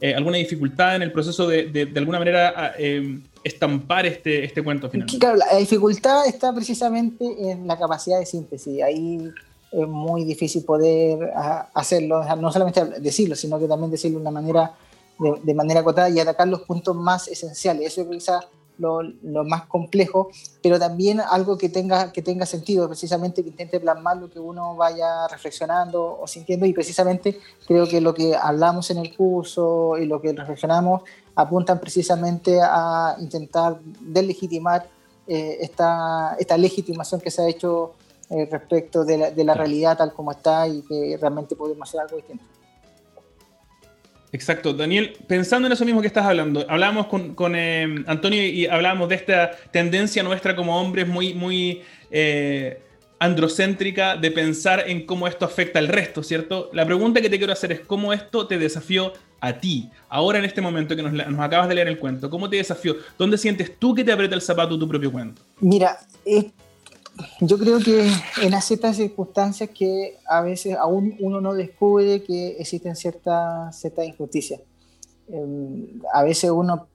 [SPEAKER 1] eh, alguna dificultad en el proceso de, de, alguna manera, eh, estampar este, este cuento final.
[SPEAKER 2] Claro, la dificultad está precisamente en la capacidad de síntesis. Ahí es muy difícil poder ah, hacerlo, no solamente decirlo, sino que también decirlo de una manera, de, manera acotada y atacar los puntos más esenciales. Eso es quizás lo, lo, más complejo, pero también algo que tenga, que tenga sentido, precisamente que intente plasmar lo que uno vaya reflexionando o sintiendo y precisamente creo que lo que hablamos en el curso y lo que reflexionamos apuntan precisamente a intentar deslegitimar eh, esta, esta, legitimación que se ha hecho eh, respecto de la, realidad tal como está y que realmente podemos hacer algo distinto.
[SPEAKER 1] Exacto, Daniel, pensando en eso mismo que estás hablando, hablábamos con, con eh, Antonio y hablábamos de esta tendencia nuestra como hombres muy, muy androcéntrica de pensar en cómo esto afecta al resto, ¿cierto? La pregunta que te quiero hacer es cómo esto te desafió a ti, ahora en este momento que nos, acabas de leer el cuento, ¿cómo te desafió? ¿Dónde sientes tú que te aprieta el zapato tu propio cuento?
[SPEAKER 2] Mira, yo creo que en ciertas circunstancias que a veces aún uno no descubre que existen ciertas cierta injusticias. Em, a veces uno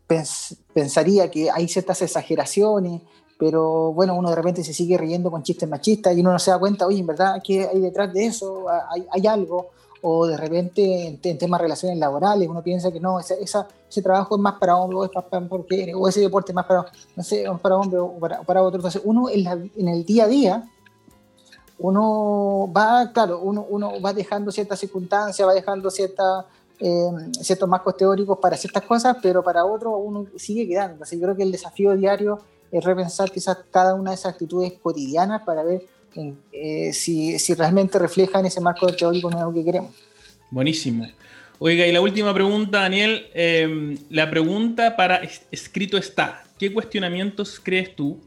[SPEAKER 2] pensaría que hay ciertas exageraciones, pero bueno, uno de repente se sigue riendo con chistes machistas y uno no se da cuenta, oye, en verdad, ¿qué hay detrás de eso? ¿Hay, hay algo? O de repente en, temas de relaciones laborales, uno piensa que no, esa, ese trabajo es más para hombres, o, es para o ese deporte es más para, no sé, para hombres o para, para otros. Entonces, uno en, la, en, el día a día, uno va, claro, uno, uno va dejando ciertas circunstancias, va dejando ciertas eh, ciertos marcos teóricos para ciertas cosas, pero para otros uno sigue quedando. Así yo creo que el desafío diario es repensar quizás cada una de esas actitudes cotidianas para ver eh, si, si, realmente reflejan ese marco teórico nuevo que queremos.
[SPEAKER 1] Buenísimo. Oiga, y la última pregunta, Daniel. Em, la pregunta para escrito está. ¿Qué cuestionamientos crees tú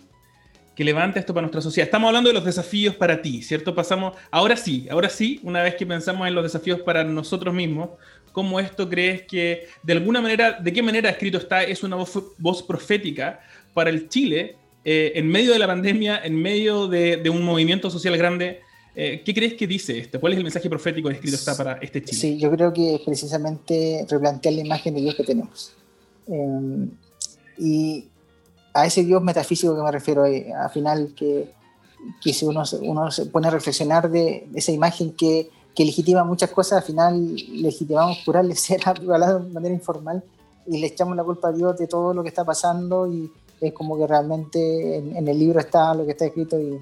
[SPEAKER 1] que levanta esto para nuestra sociedad. Estamos hablando de los desafíos para ti, ¿cierto? Pasamos, ahora sí, ahora sí, una vez que pensamos en los desafíos para nosotros mismos, ¿cómo esto crees que, de alguna manera, de qué manera escrito está, es una voz, profética para el Chile eh, en medio de la pandemia, en medio de, un movimiento social grande? Eh, ¿Qué crees que dice esto? ¿Cuál es el mensaje profético que escrito está para este Chile?
[SPEAKER 2] Sí, yo creo que es precisamente replantear la imagen de Dios que tenemos. Eh, y a ese Dios metafísico que me refiero, eh, al final que, que si uno, uno se pone a reflexionar de esa imagen que, que legitima muchas cosas, al final legitimamos curarle ser hablado de manera informal y le echamos la culpa a Dios de todo lo que está pasando y es como que realmente en, el libro está lo que está escrito y,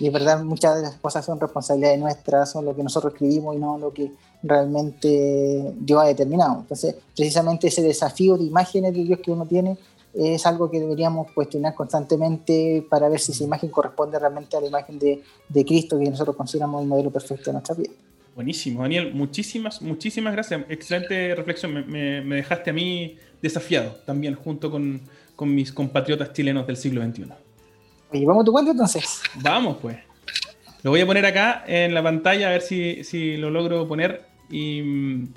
[SPEAKER 2] y verdad muchas de las cosas son responsabilidades nuestras, son lo que nosotros escribimos y no lo que realmente Dios ha determinado. Entonces, precisamente ese desafío de imágenes de Dios que uno tiene es algo que deberíamos cuestionar constantemente para ver si esa imagen corresponde realmente a la imagen de, de Cristo que nosotros consideramos el modelo perfecto de nuestra vida.
[SPEAKER 1] Buenísimo, Daniel, muchísimas, muchísimas gracias. Excelente reflexión. Me, me, dejaste a mí desafiado también junto con, con, mis compatriotas chilenos del siglo XXI.
[SPEAKER 2] Oye, ¿vamos a tu cuenta entonces?
[SPEAKER 1] Vamos pues. Lo voy a poner acá en la pantalla a ver si, si lo logro poner y mm,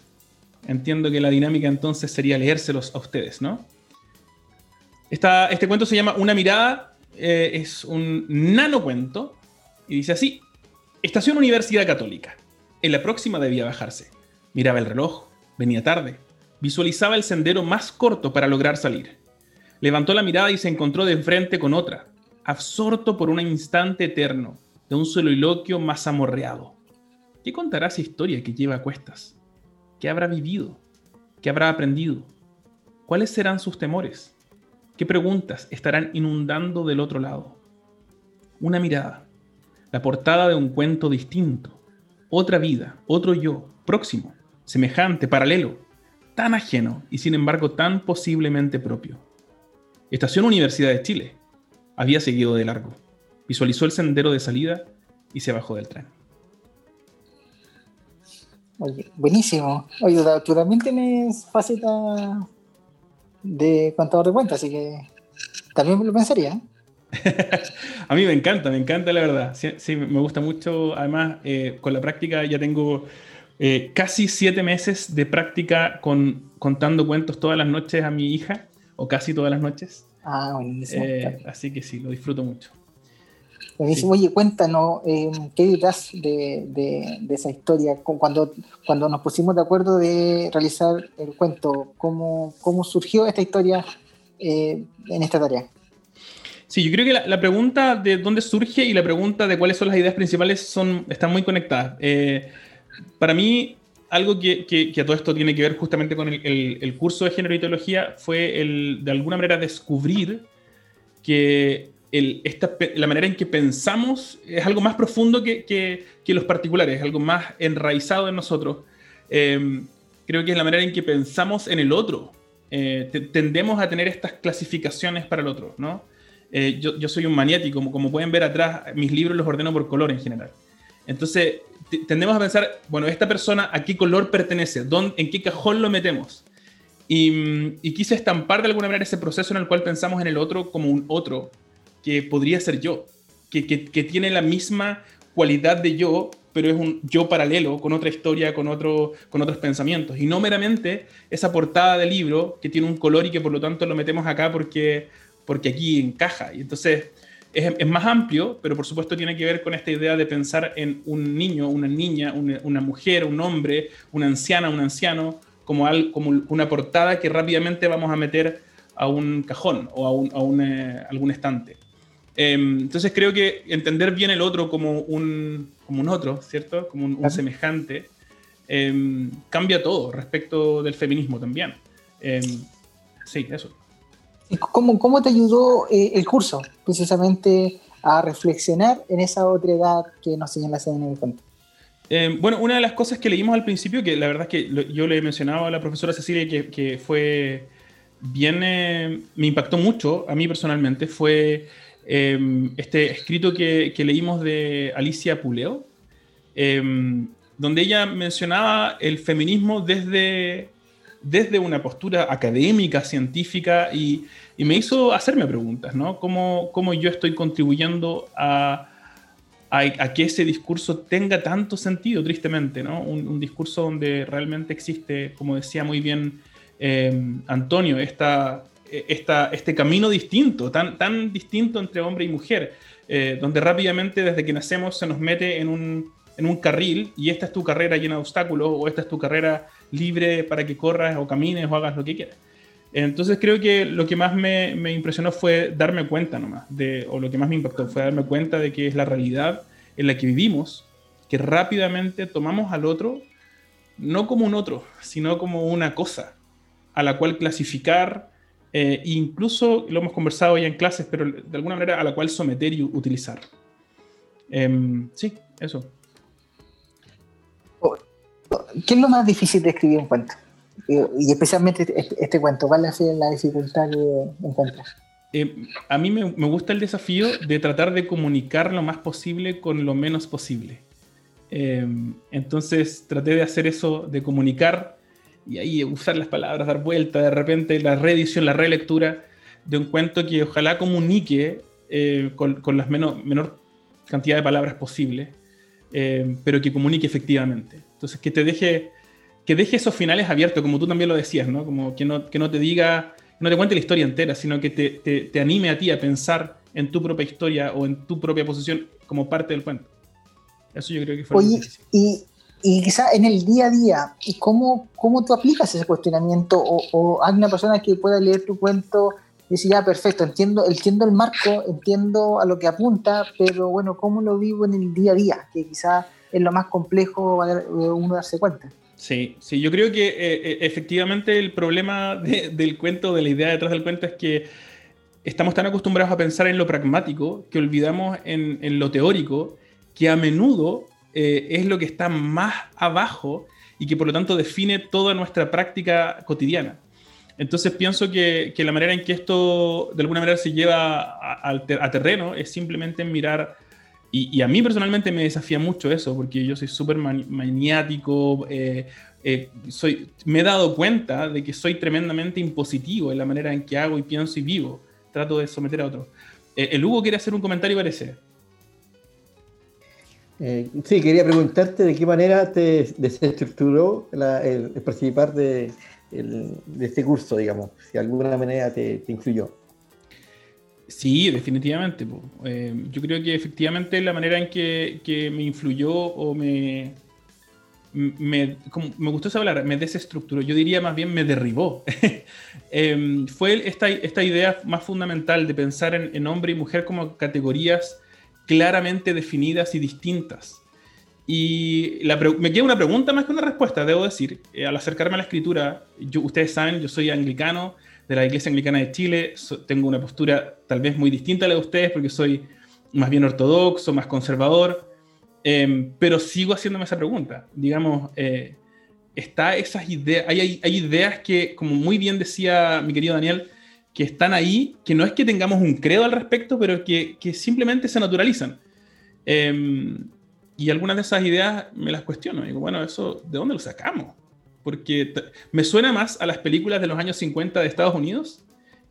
[SPEAKER 1] entiendo que la dinámica entonces sería leérselos a ustedes, ¿no? este cuento se llama Una mirada, eh, es un nano cuento y dice así, Estación Universidad Católica. En la próxima debía bajarse. Miraba el reloj, venía tarde, visualizaba el sendero más corto para lograr salir. Levantó la mirada y se encontró de frente con otra, absorto por un instante eterno de un soliloquio más amorreado. ¿Qué contará esa historia que lleva a cuestas? ¿Qué habrá vivido? ¿Qué habrá aprendido? ¿Cuáles serán sus temores? ¿Qué preguntas estarán inundando del otro lado? Una mirada, la portada de un cuento distinto, otra vida, otro yo, próximo, semejante, paralelo, tan ajeno y sin embargo tan posiblemente propio. Estación Universidad de Chile. Había seguido de largo. Visualizó el sendero de salida y se bajó del tren.
[SPEAKER 2] Oye, buenísimo. Oye, tú también tienes faceta de contador de cuentas, así que también lo pensaría.
[SPEAKER 1] a mí me encanta, me encanta la verdad. Sí, me gusta mucho. Además, eh, con la práctica ya tengo eh, casi siete meses de práctica con, contando cuentos todas las noches a mi hija, o casi todas las noches.
[SPEAKER 2] Ah, buenísimo.
[SPEAKER 1] Eh, así que sí, lo disfruto mucho.
[SPEAKER 2] Buenísimo. Oye, cuéntanos, ¿qué dirás de, de, esa historia? Cuando, cuando nos pusimos de acuerdo de realizar el cuento, ¿cómo, cómo surgió esta historia en esta tarea?
[SPEAKER 1] Sí, yo creo que la, pregunta de dónde surge y la pregunta de cuáles son las ideas principales son, están muy conectadas. Eh, para mí, algo que, que, a todo esto tiene que ver justamente con el, el, curso de género y teología fue el, de alguna manera descubrir que el, esta, la manera en que pensamos es algo más profundo que, que los particulares, es algo más enraizado en nosotros. Em, creo que es la manera en que pensamos en el otro. Eh, tendemos a tener estas clasificaciones para el otro, ¿no? Eh, yo, soy un maniático, como, como pueden ver atrás, mis libros los ordeno por color en general. Entonces, tendemos a pensar, bueno, esta persona a qué color pertenece, ¿Dónde, en qué cajón lo metemos. Y, y, quise estampar de alguna manera ese proceso en el cual pensamos en el otro como un otro que podría ser yo, que, que, tiene la misma cualidad de yo, pero es un yo paralelo, con otra historia, con, otro, con otros pensamientos. Y no meramente esa portada del libro que tiene un color y que por lo tanto lo metemos acá porque, porque aquí encaja. Y entonces es, es, más amplio, pero por supuesto tiene que ver con esta idea de pensar en un niño, una niña, una, una mujer, un hombre, una anciana, un anciano, como, al, como una portada que rápidamente vamos a meter a un cajón o a, un, a un, eh, algún estante. Em, entonces creo que entender bien el otro como un, como un otro, ¿cierto? Como un, semejante, em, cambia todo respecto del feminismo también. Em, sí, eso.
[SPEAKER 2] ¿Cómo, ¿Cómo te ayudó eh, el curso precisamente a reflexionar en esa otra edad que nos señalas en el cuento?
[SPEAKER 1] Eh, bueno, una de las cosas que leímos al principio, que la verdad es que yo le mencionaba a la profesora Cecilia que, fue bien, eh, me impactó mucho a mí personalmente, fue em, este escrito que, que, leímos de Alicia Puleo, em, donde ella mencionaba el feminismo desde desde una postura académica, científica, y, me hizo hacerme preguntas, ¿no? ¿Cómo, cómo yo estoy contribuyendo a, que ese discurso tenga tanto sentido, tristemente, ¿no? Un, discurso donde realmente existe, como decía muy bien eh, Antonio, esta, esta, este camino distinto, tan, tan distinto entre hombre y mujer, eh, donde rápidamente desde que nacemos se nos mete en un, en un carril y esta es tu carrera llena de obstáculos o esta es tu carrera libre para que corras o camines o hagas lo que quieras. Entonces creo que lo que más me, impresionó fue darme cuenta nomás, de, o lo que más me impactó fue darme cuenta de que es la realidad en la que vivimos, que rápidamente tomamos al otro no como un otro, sino como una cosa a la cual clasificar, eh, incluso lo hemos conversado ya en clases, pero de alguna manera a la cual someter y utilizar. Em, sí, eso.
[SPEAKER 2] ¿Qué es lo más difícil de escribir un cuento? y especialmente este, este, cuento, ¿cuál es la dificultad que encuentras?
[SPEAKER 1] Eh, a mí me, gusta el desafío de tratar de comunicar lo más posible con lo menos posible. Eh, entonces traté de hacer eso, de comunicar y ahí usar las palabras, dar vuelta, de repente la reedición, la relectura de un cuento que ojalá comunique eh, con, con, la menor cantidad de palabras posible, pero que comunique efectivamente. Entonces que te deje que deje esos finales abiertos, como tú también lo decías, ¿no? Como que no, que no te diga, no te cuente la historia entera, sino que te, te, te anime a ti a pensar en tu propia historia o en tu propia posición como parte del cuento. Eso yo creo que fue
[SPEAKER 2] Oye, y, y quizá en el día a día, ¿cómo, cómo tú aplicas ese cuestionamiento? O, o hay una persona que pueda leer tu cuento y decir, ya, perfecto, entiendo, entiendo el marco, entiendo a lo que apunta, pero bueno, ¿cómo lo vivo en el día a día? Que quizá es lo más complejo uno darse cuenta.
[SPEAKER 1] Sí, sí, yo creo que eh, eh, efectivamente el problema del cuento, de la idea detrás del cuento, es que estamos tan acostumbrados a pensar en lo pragmático que olvidamos en, lo teórico, que a menudo eh, es lo que está más abajo y que por lo tanto define toda nuestra práctica cotidiana. Entonces pienso que, la manera en que esto de alguna manera se lleva a, a terreno es simplemente mirar y, a mí personalmente me desafía mucho eso, porque yo soy súper maniático, eh, eh, soy, me he dado cuenta de que soy tremendamente impositivo en la manera en que hago y pienso y vivo. Trato de someter a otros. Eh, el Hugo quiere hacer un comentario, parece.
[SPEAKER 3] sí, quería preguntarte de qué manera te desestructuró el, participar de, este curso, digamos, si de alguna manera te influyó.
[SPEAKER 1] Sí, definitivamente. Eh, yo creo que efectivamente la manera en que, me influyó o me, me, me gustó esa palabra, me desestructuró, yo diría más bien me derribó. Em, fue esta, esta, idea más fundamental de pensar en, hombre y mujer como categorías claramente definidas y distintas. Y me queda una pregunta más que una respuesta, debo decir. Eh, al acercarme a la escritura, yo, ustedes saben, yo soy anglicano, de la Iglesia Anglicana de Chile. tengo una postura tal vez muy distinta a la de ustedes porque soy más bien ortodoxo, más conservador, em, pero sigo haciéndome esa pregunta. Digamos, eh, está esas ideas, hay, ideas que, como muy bien decía mi querido Daniel, que están ahí, que no es que tengamos un credo al respecto, pero que, que simplemente se naturalizan. Em, y algunas de esas ideas me las cuestiono. Digo, bueno, ¿eso de dónde lo sacamos? Porque me suena más a las películas de los años 50 de Estados Unidos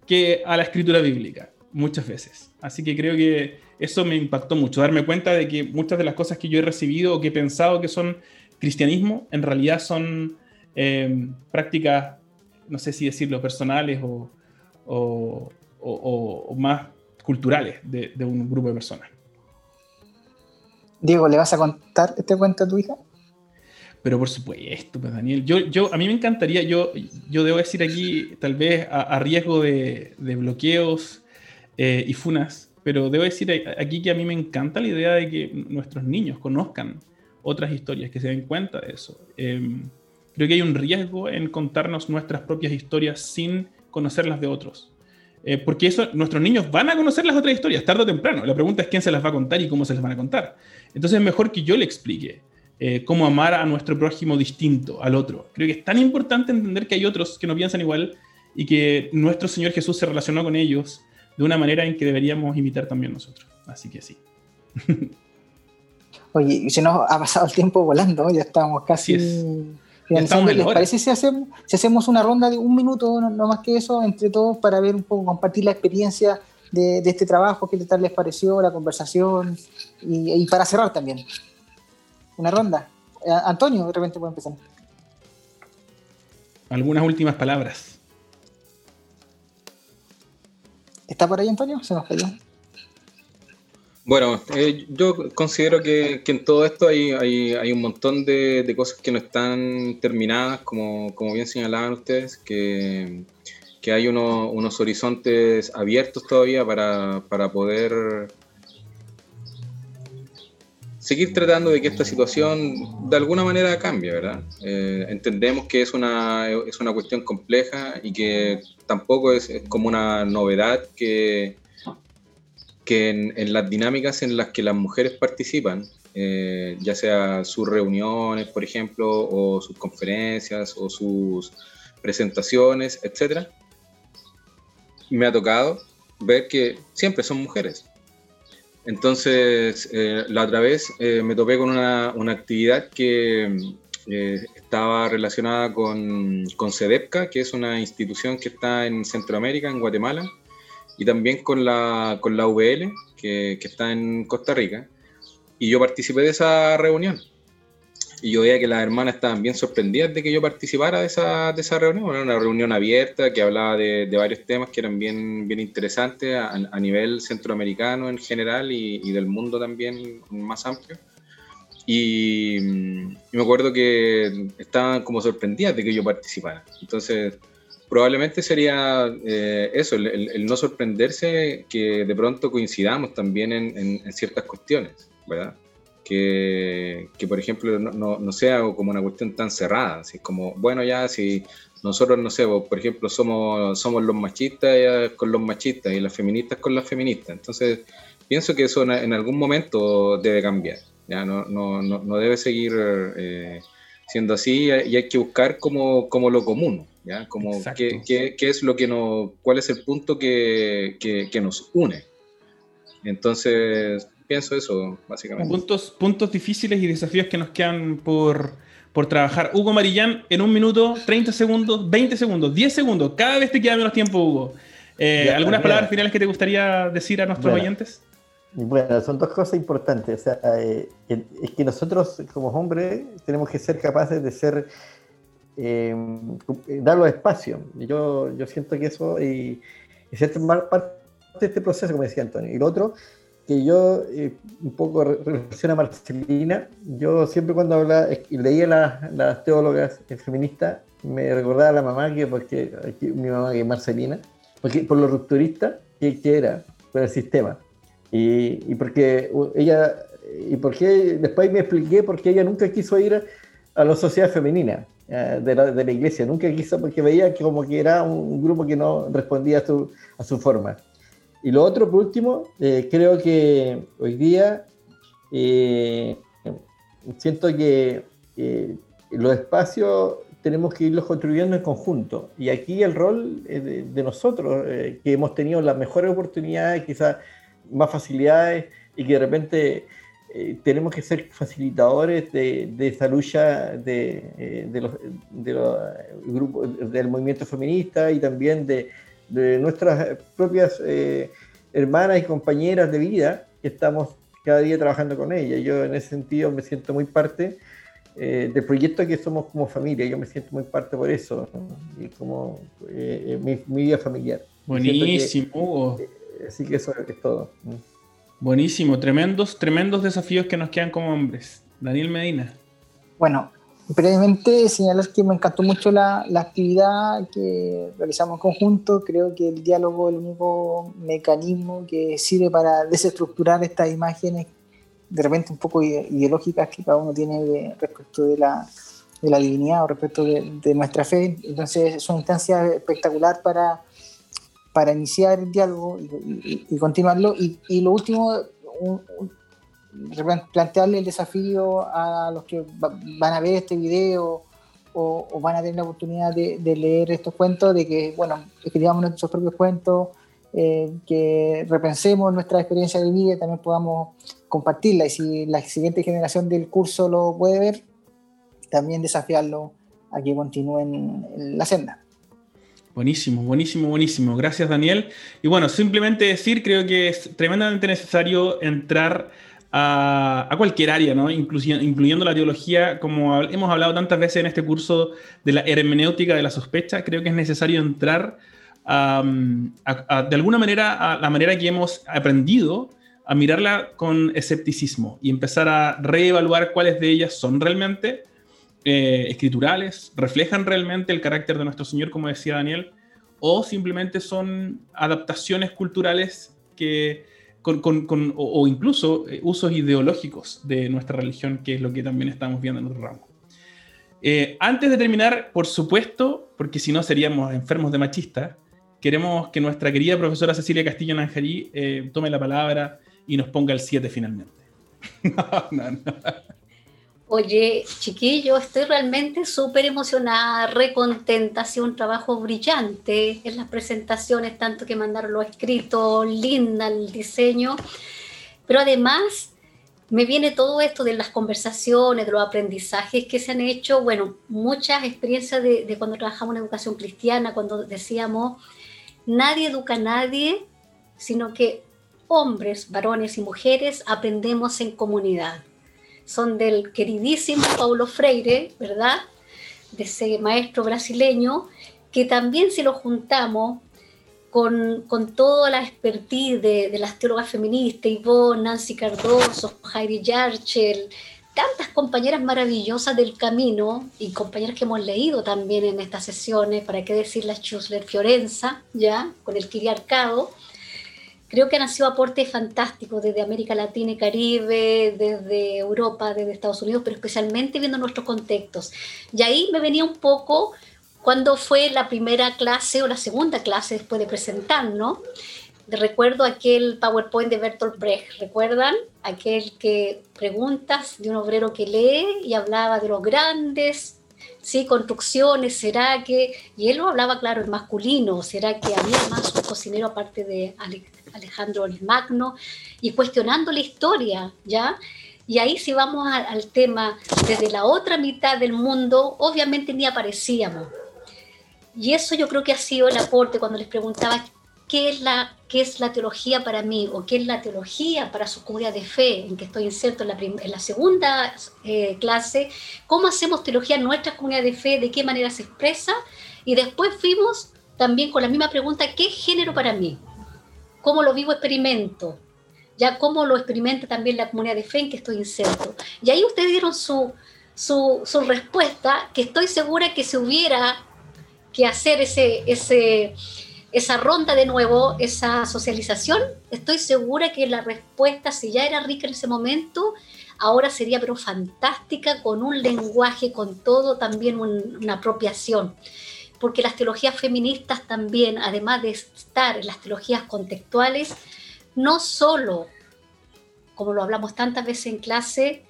[SPEAKER 1] que a la escritura bíblica, muchas veces. Así que creo que eso me impactó mucho, darme cuenta de que muchas de las cosas que yo he recibido o que he pensado que son cristianismo, en realidad son em, prácticas, no sé si decirlo, personales o, más culturales de, de un grupo de personas.
[SPEAKER 2] Diego, ¿le vas a contar este cuento a tu hija?
[SPEAKER 1] Pero por supuesto, pues Daniel, yo, yo, a mí me encantaría, yo, yo debo decir aquí, tal vez a, riesgo de, bloqueos eh, y funas, pero debo decir aquí que a mí me encanta la idea de que nuestros niños conozcan otras historias, que se den cuenta de eso. Em, creo que hay un riesgo en contarnos nuestras propias historias sin conocerlas de otros. Eh, porque nuestros niños van a conocer las otras historias tarde o temprano. La pregunta es quién se las va a contar y cómo se las van a contar. Entonces es mejor que yo le explique eh, cómo amar a nuestro prójimo distinto, al otro. Creo que es tan importante entender que hay otros que no piensan igual y que nuestro Señor Jesús se relacionó con ellos de una manera en que deberíamos imitar también nosotros. Así que sí.
[SPEAKER 2] Oye, y se nos ha pasado el tiempo volando, ya estamos casi finalizando, ¿les parece si hacemos, si hacemos una ronda de un minuto, no, más que eso, entre todos, para ver un poco, compartir la experiencia de, este trabajo, qué tal les pareció, la conversación, y, para cerrar también? Una ronda. Eh, Antonio, de repente puede empezar.
[SPEAKER 1] Algunas últimas palabras.
[SPEAKER 2] ¿Está por ahí, Antonio? Se nos cayó.
[SPEAKER 4] Bueno, eh, yo considero que, en todo esto hay, hay, un montón de, cosas que no están terminadas, como, como bien señalaban ustedes, que, hay unos horizontes abiertos todavía para, poder seguir tratando de que esta situación de alguna manera cambie, ¿verdad? Eh, entendemos que es una, es una cuestión compleja y que tampoco es como una novedad que que en, las dinámicas en las que las mujeres participan, eh, ya sea sus reuniones, por ejemplo, o sus conferencias, o sus presentaciones, etc., me ha tocado ver que siempre son mujeres. Entonces, eh, la otra vez eh, me topé con una, una actividad que estaba relacionada con, con CEDEPCA, que es una institución que está en Centroamérica, en Guatemala, y también con la, con la VL, que, que, está en Costa Rica. Y yo participé de esa reunión. Y yo veía que las hermanas estaban bien sorprendidas de que yo participara de esa, de esa reunión. Era una reunión abierta que hablaba de, de varios temas que eran bien, bien interesantes a, a nivel centroamericano en general y, y, del mundo también más amplio. Y, y, me acuerdo que estaban como sorprendidas de que yo participara. Entonces, probablemente sería eh, eso, el, no sorprenderse que de pronto coincidamos también en, ciertas cuestiones, ¿verdad? Que, por ejemplo, no, sea como una cuestión tan cerrada, así como, bueno, ya si nosotros, no sé, por ejemplo, somos, somos los machistas con los machistas y las feministas con las feministas, entonces pienso que eso en, algún momento debe cambiar, ya no, no, debe seguir eh, siendo así y hay que buscar como, como lo común, como qué, qué, es lo que nos, cuál es el punto que, que, nos une. Entonces, pienso eso, básicamente.
[SPEAKER 1] Puntos, puntos difíciles y desafíos que nos quedan por, por trabajar. Hugo Marillán, en un minuto, 30 segundos, 20 segundos, 10 segundos, cada vez te queda menos tiempo, Hugo. Eh, ¿Algunas palabras finales que te gustaría decir a nuestros oyentes?
[SPEAKER 3] Bueno, son dos cosas importantes. O sea, eh, es que nosotros como hombres tenemos que ser capaces de ser eh, darlo espacio. Yo, yo siento que eso y, es parte de este proceso, como decía Antonio. Y lo otro, que yo eh, un poco relaciona a Marcelina, yo siempre cuando hablaba, leía las, las teólogas feministas, me recordaba a la mamá que, porque mi mamá que es Marcelina, porque por lo rupturista que, que era, por el sistema. Y, y, porque ella, y porque después me expliqué por qué ella nunca quiso ir a, a la sociedad femenina. Eh, de, la, de, la, iglesia. Nunca quiso porque veía que como que era un, grupo que no respondía a su, a su forma. Y lo otro, por último, eh, creo que hoy día eh, siento que los espacios tenemos que irlos construyendo en conjunto. Y aquí el rol de, de, nosotros, que hemos tenido las mejores oportunidades, quizás más facilidades, y que de repente eh, tenemos que ser facilitadores de, de esa lucha de, eh, de los, del movimiento feminista y también de, nuestras propias eh, hermanas y compañeras de vida que estamos cada día trabajando con ellas. Yo en ese sentido me siento muy parte del proyecto que somos como familia, yo me siento muy parte por eso, y como mi, mi, vida familiar.
[SPEAKER 1] Buenísimo.
[SPEAKER 3] así que eso es todo.
[SPEAKER 1] Buenísimo, tremendos, tremendos desafíos que nos quedan como hombres. Daniel Medina.
[SPEAKER 2] Bueno, brevemente señalar que me encantó mucho la, la, actividad que realizamos en conjunto. Creo que el diálogo es el único mecanismo que sirve para desestructurar estas imágenes de repente un poco ideológicas que cada uno tiene respecto de la, de la divinidad o respecto de, nuestra fe. Entonces es una instancia espectacular para para iniciar el diálogo y, continuarlo. Y, lo último, plantearle el desafío a los que van a ver este video o, van a tener la oportunidad de, leer estos cuentos, de que, bueno, escribamos nuestros propios cuentos, eh, que repensemos nuestra experiencia de vida y también podamos compartirla. Y si la siguiente generación del curso lo puede ver, también desafiarlo a que continúen la senda.
[SPEAKER 1] Buenísimo, buenísimo, buenísimo. Gracias, Daniel. Y bueno, simplemente decir, creo que es tremendamente necesario entrar a, cualquier área, ¿no? incluyendo la teología, como hemos hablado tantas veces en este curso de la hermenéutica de la sospecha, creo que es necesario entrar de alguna manera a la manera que hemos aprendido a mirarla con escepticismo y empezar a reevaluar cuáles de ellas son realmente eh, escriturales, reflejan realmente el carácter de nuestro Señor, como decía Daniel, o simplemente son adaptaciones culturales que, o, incluso eh, usos ideológicos de nuestra religión, que es lo que también estamos viendo en otro ramo. Eh, antes de terminar, por supuesto, porque si no seríamos enfermos de machista, queremos que nuestra querida profesora Cecilia Castillo Nanjarí tome la palabra y nos ponga el 7 finalmente.
[SPEAKER 5] no, no. Oye, chiquillo, estoy realmente súper emocionada, recontenta, ha sido un trabajo brillante en las presentaciones, tanto que mandaron los escritos, linda el diseño, pero además me viene todo esto de las conversaciones, de los aprendizajes que se han hecho, bueno, muchas experiencias de, cuando trabajamos en educación cristiana, cuando decíamos, nadie educa a nadie, sino que hombres, varones y mujeres aprendemos en comunidad son del queridísimo Paulo Freire, ¿verdad? De ese maestro brasileño, que también si lo juntamos con, con toda la expertise de, las teólogas feministas, Ivonne, Nancy Cardoso, Heidi Yarchel, tantas compañeras maravillosas del camino y compañeras que hemos leído también en estas sesiones, para qué decir la Schusler Fiorenza, ya, con el Kiriarcado, creo que han sido aportes fantásticos desde América Latina y Caribe, desde Europa, desde Estados Unidos, pero especialmente viendo nuestros contextos. Y ahí me venía un poco cuando fue la primera clase o la segunda clase después de presentar, ¿no? Recuerdo aquel PowerPoint de Bertolt Brecht, ¿recuerdan? Aquel que preguntas de un obrero que lee y hablaba de los grandes ¿sí? construcciones, ¿será que...? Y él lo hablaba, claro, en masculino, ¿será que había más un cocinero aparte de Alejandro Magno? Y cuestionando la historia, ¿ya? Y ahí si vamos al tema desde la otra mitad del mundo, obviamente ni aparecíamos. Y eso yo creo que ha sido el aporte cuando les preguntaba qué es la, qué es la teología para mí o qué es la teología para su comunidad de fe, en que estoy inserto en la, en la segunda eh, clase, cómo hacemos teología en nuestra comunidad de fe, de qué manera se expresa, y después fuimos también con la misma pregunta, ¿qué género para mí? ¿Cómo lo vivo experimento? Ya cómo lo experimenta también la comunidad de fe en que estoy inserto. Y ahí ustedes dieron su, su, su respuesta, que estoy segura que se hubiera que hacer ese, ese, esa ronda de nuevo, esa socialización, estoy segura que la respuesta, si ya era rica en ese momento, ahora sería pero fantástica, con un lenguaje, con todo también una apropiación. Porque las teologías feministas también, además de estar en las teologías contextuales, no solo, como lo hablamos tantas veces en clase,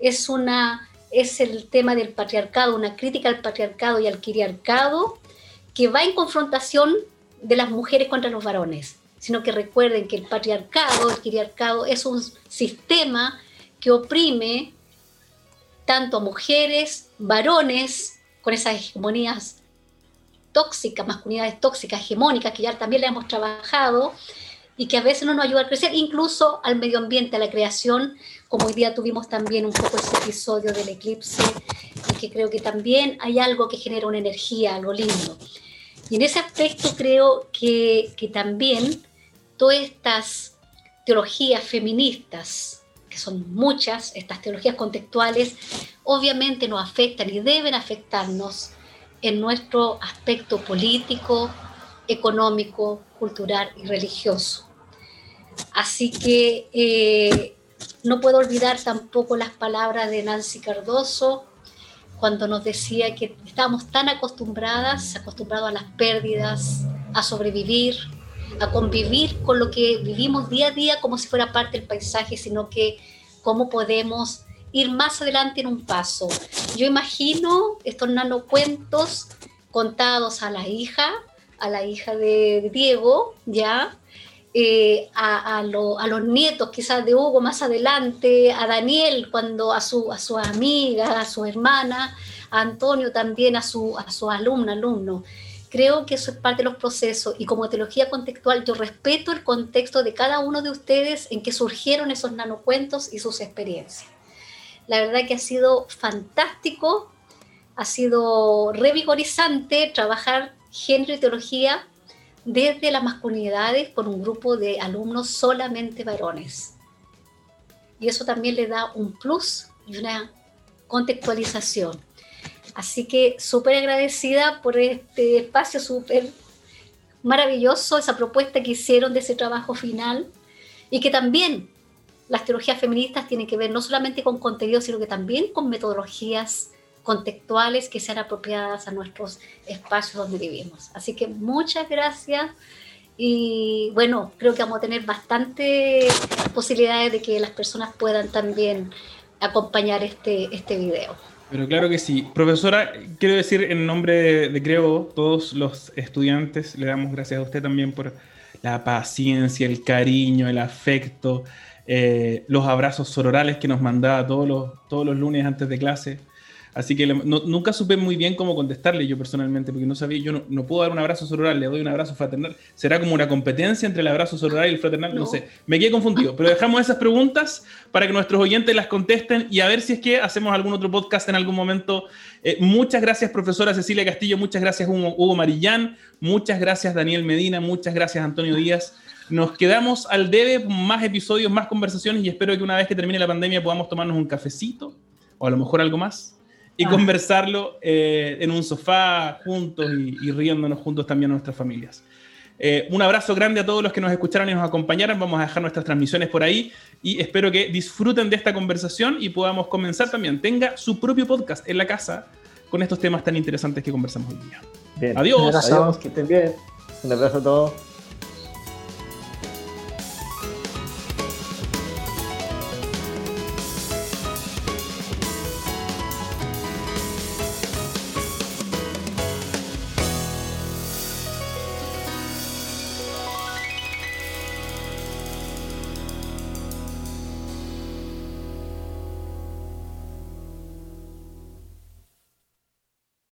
[SPEAKER 5] es, una, es el tema del patriarcado, una crítica al patriarcado y al quiriarcado, que va en confrontación de las mujeres contra los varones, sino que recuerden que el patriarcado, el quiriarcado, es un sistema que oprime tanto a mujeres, varones, con esas hegemonías tóxicas, masculinidades tóxicas, hegemónicas, que ya también le hemos trabajado, y que a veces no nos ayuda a crecer, incluso al medio ambiente, a la creación, como hoy día tuvimos también un poco ese episodio del eclipse, y que creo que también hay algo que genera una energía, algo lindo. Y en ese aspecto creo que, que también todas estas teologías feministas, que son muchas, estas teologías contextuales, obviamente nos afectan y deben afectarnos en nuestro aspecto político, económico, cultural y religioso. Así que eh, no puedo olvidar tampoco las palabras de Nancy Cardoso, cuando nos decía que estábamos tan acostumbradas, acostumbrados a las pérdidas, a sobrevivir, a convivir con lo que vivimos día a día como si fuera parte del paisaje, sino que cómo podemos ir más adelante en un paso. Yo imagino estos nanocuentos contados a la hija, a la hija de Diego, ¿ya? eh, a, los nietos quizás de Hugo más adelante, a Daniel cuando a su, a amiga, a su hermana, a Antonio también, a su, a alumno. Creo que eso es parte de los procesos y como teología contextual yo respeto el contexto de cada uno de ustedes en que surgieron esos nanocuentos y sus experiencias. La verdad que ha sido fantástico, ha sido revigorizante trabajar género y teología desde las masculinidades con un grupo de alumnos solamente varones. Y eso también le da un plus y una contextualización. Así que súper agradecida por este espacio súper maravilloso, esa propuesta que hicieron de ese trabajo final y que también las teologías feministas tienen que ver no solamente con contenido, sino que también con metodologías contextuales que sean apropiadas a nuestros espacios donde vivimos. Así que muchas gracias y bueno, creo que vamos a tener bastantes posibilidades de que las personas puedan también acompañar este, este video.
[SPEAKER 1] Pero claro que sí. Profesora, quiero decir en nombre de, creo todos los estudiantes, le damos gracias a usted también por la paciencia, el cariño, el afecto, eh, los abrazos sororales que nos mandaba todos los, todos los lunes antes de clase. Así que nunca supe muy bien cómo contestarle yo personalmente, porque no sabía, yo no, puedo dar un abrazo sororal, le doy un abrazo fraternal. ¿Será como una competencia entre el abrazo sororal y el fraternal? No, sé, me quedé confundido, pero dejamos esas preguntas para que nuestros oyentes las contesten y a ver si es que hacemos algún otro podcast en algún momento. Eh, muchas gracias, profesora Cecilia Castillo, muchas gracias, Hugo, Hugo Marillán, muchas gracias, Daniel Medina, muchas gracias, Antonio Díaz. Nos quedamos al debe, más episodios, más conversaciones y espero que una vez que termine la pandemia podamos tomarnos un cafecito o a lo mejor algo más y ah. conversarlo eh, en un sofá juntos y, riéndonos juntos también a nuestras familias. Eh, un abrazo grande a todos los que nos escucharon y nos acompañaron. Vamos a dejar nuestras transmisiones por ahí y espero que disfruten de esta conversación y podamos comenzar también. Tenga su propio podcast en la casa con estos temas tan interesantes que conversamos hoy día.
[SPEAKER 3] Adiós. Adiós, que estén bien. Un abrazo a todos.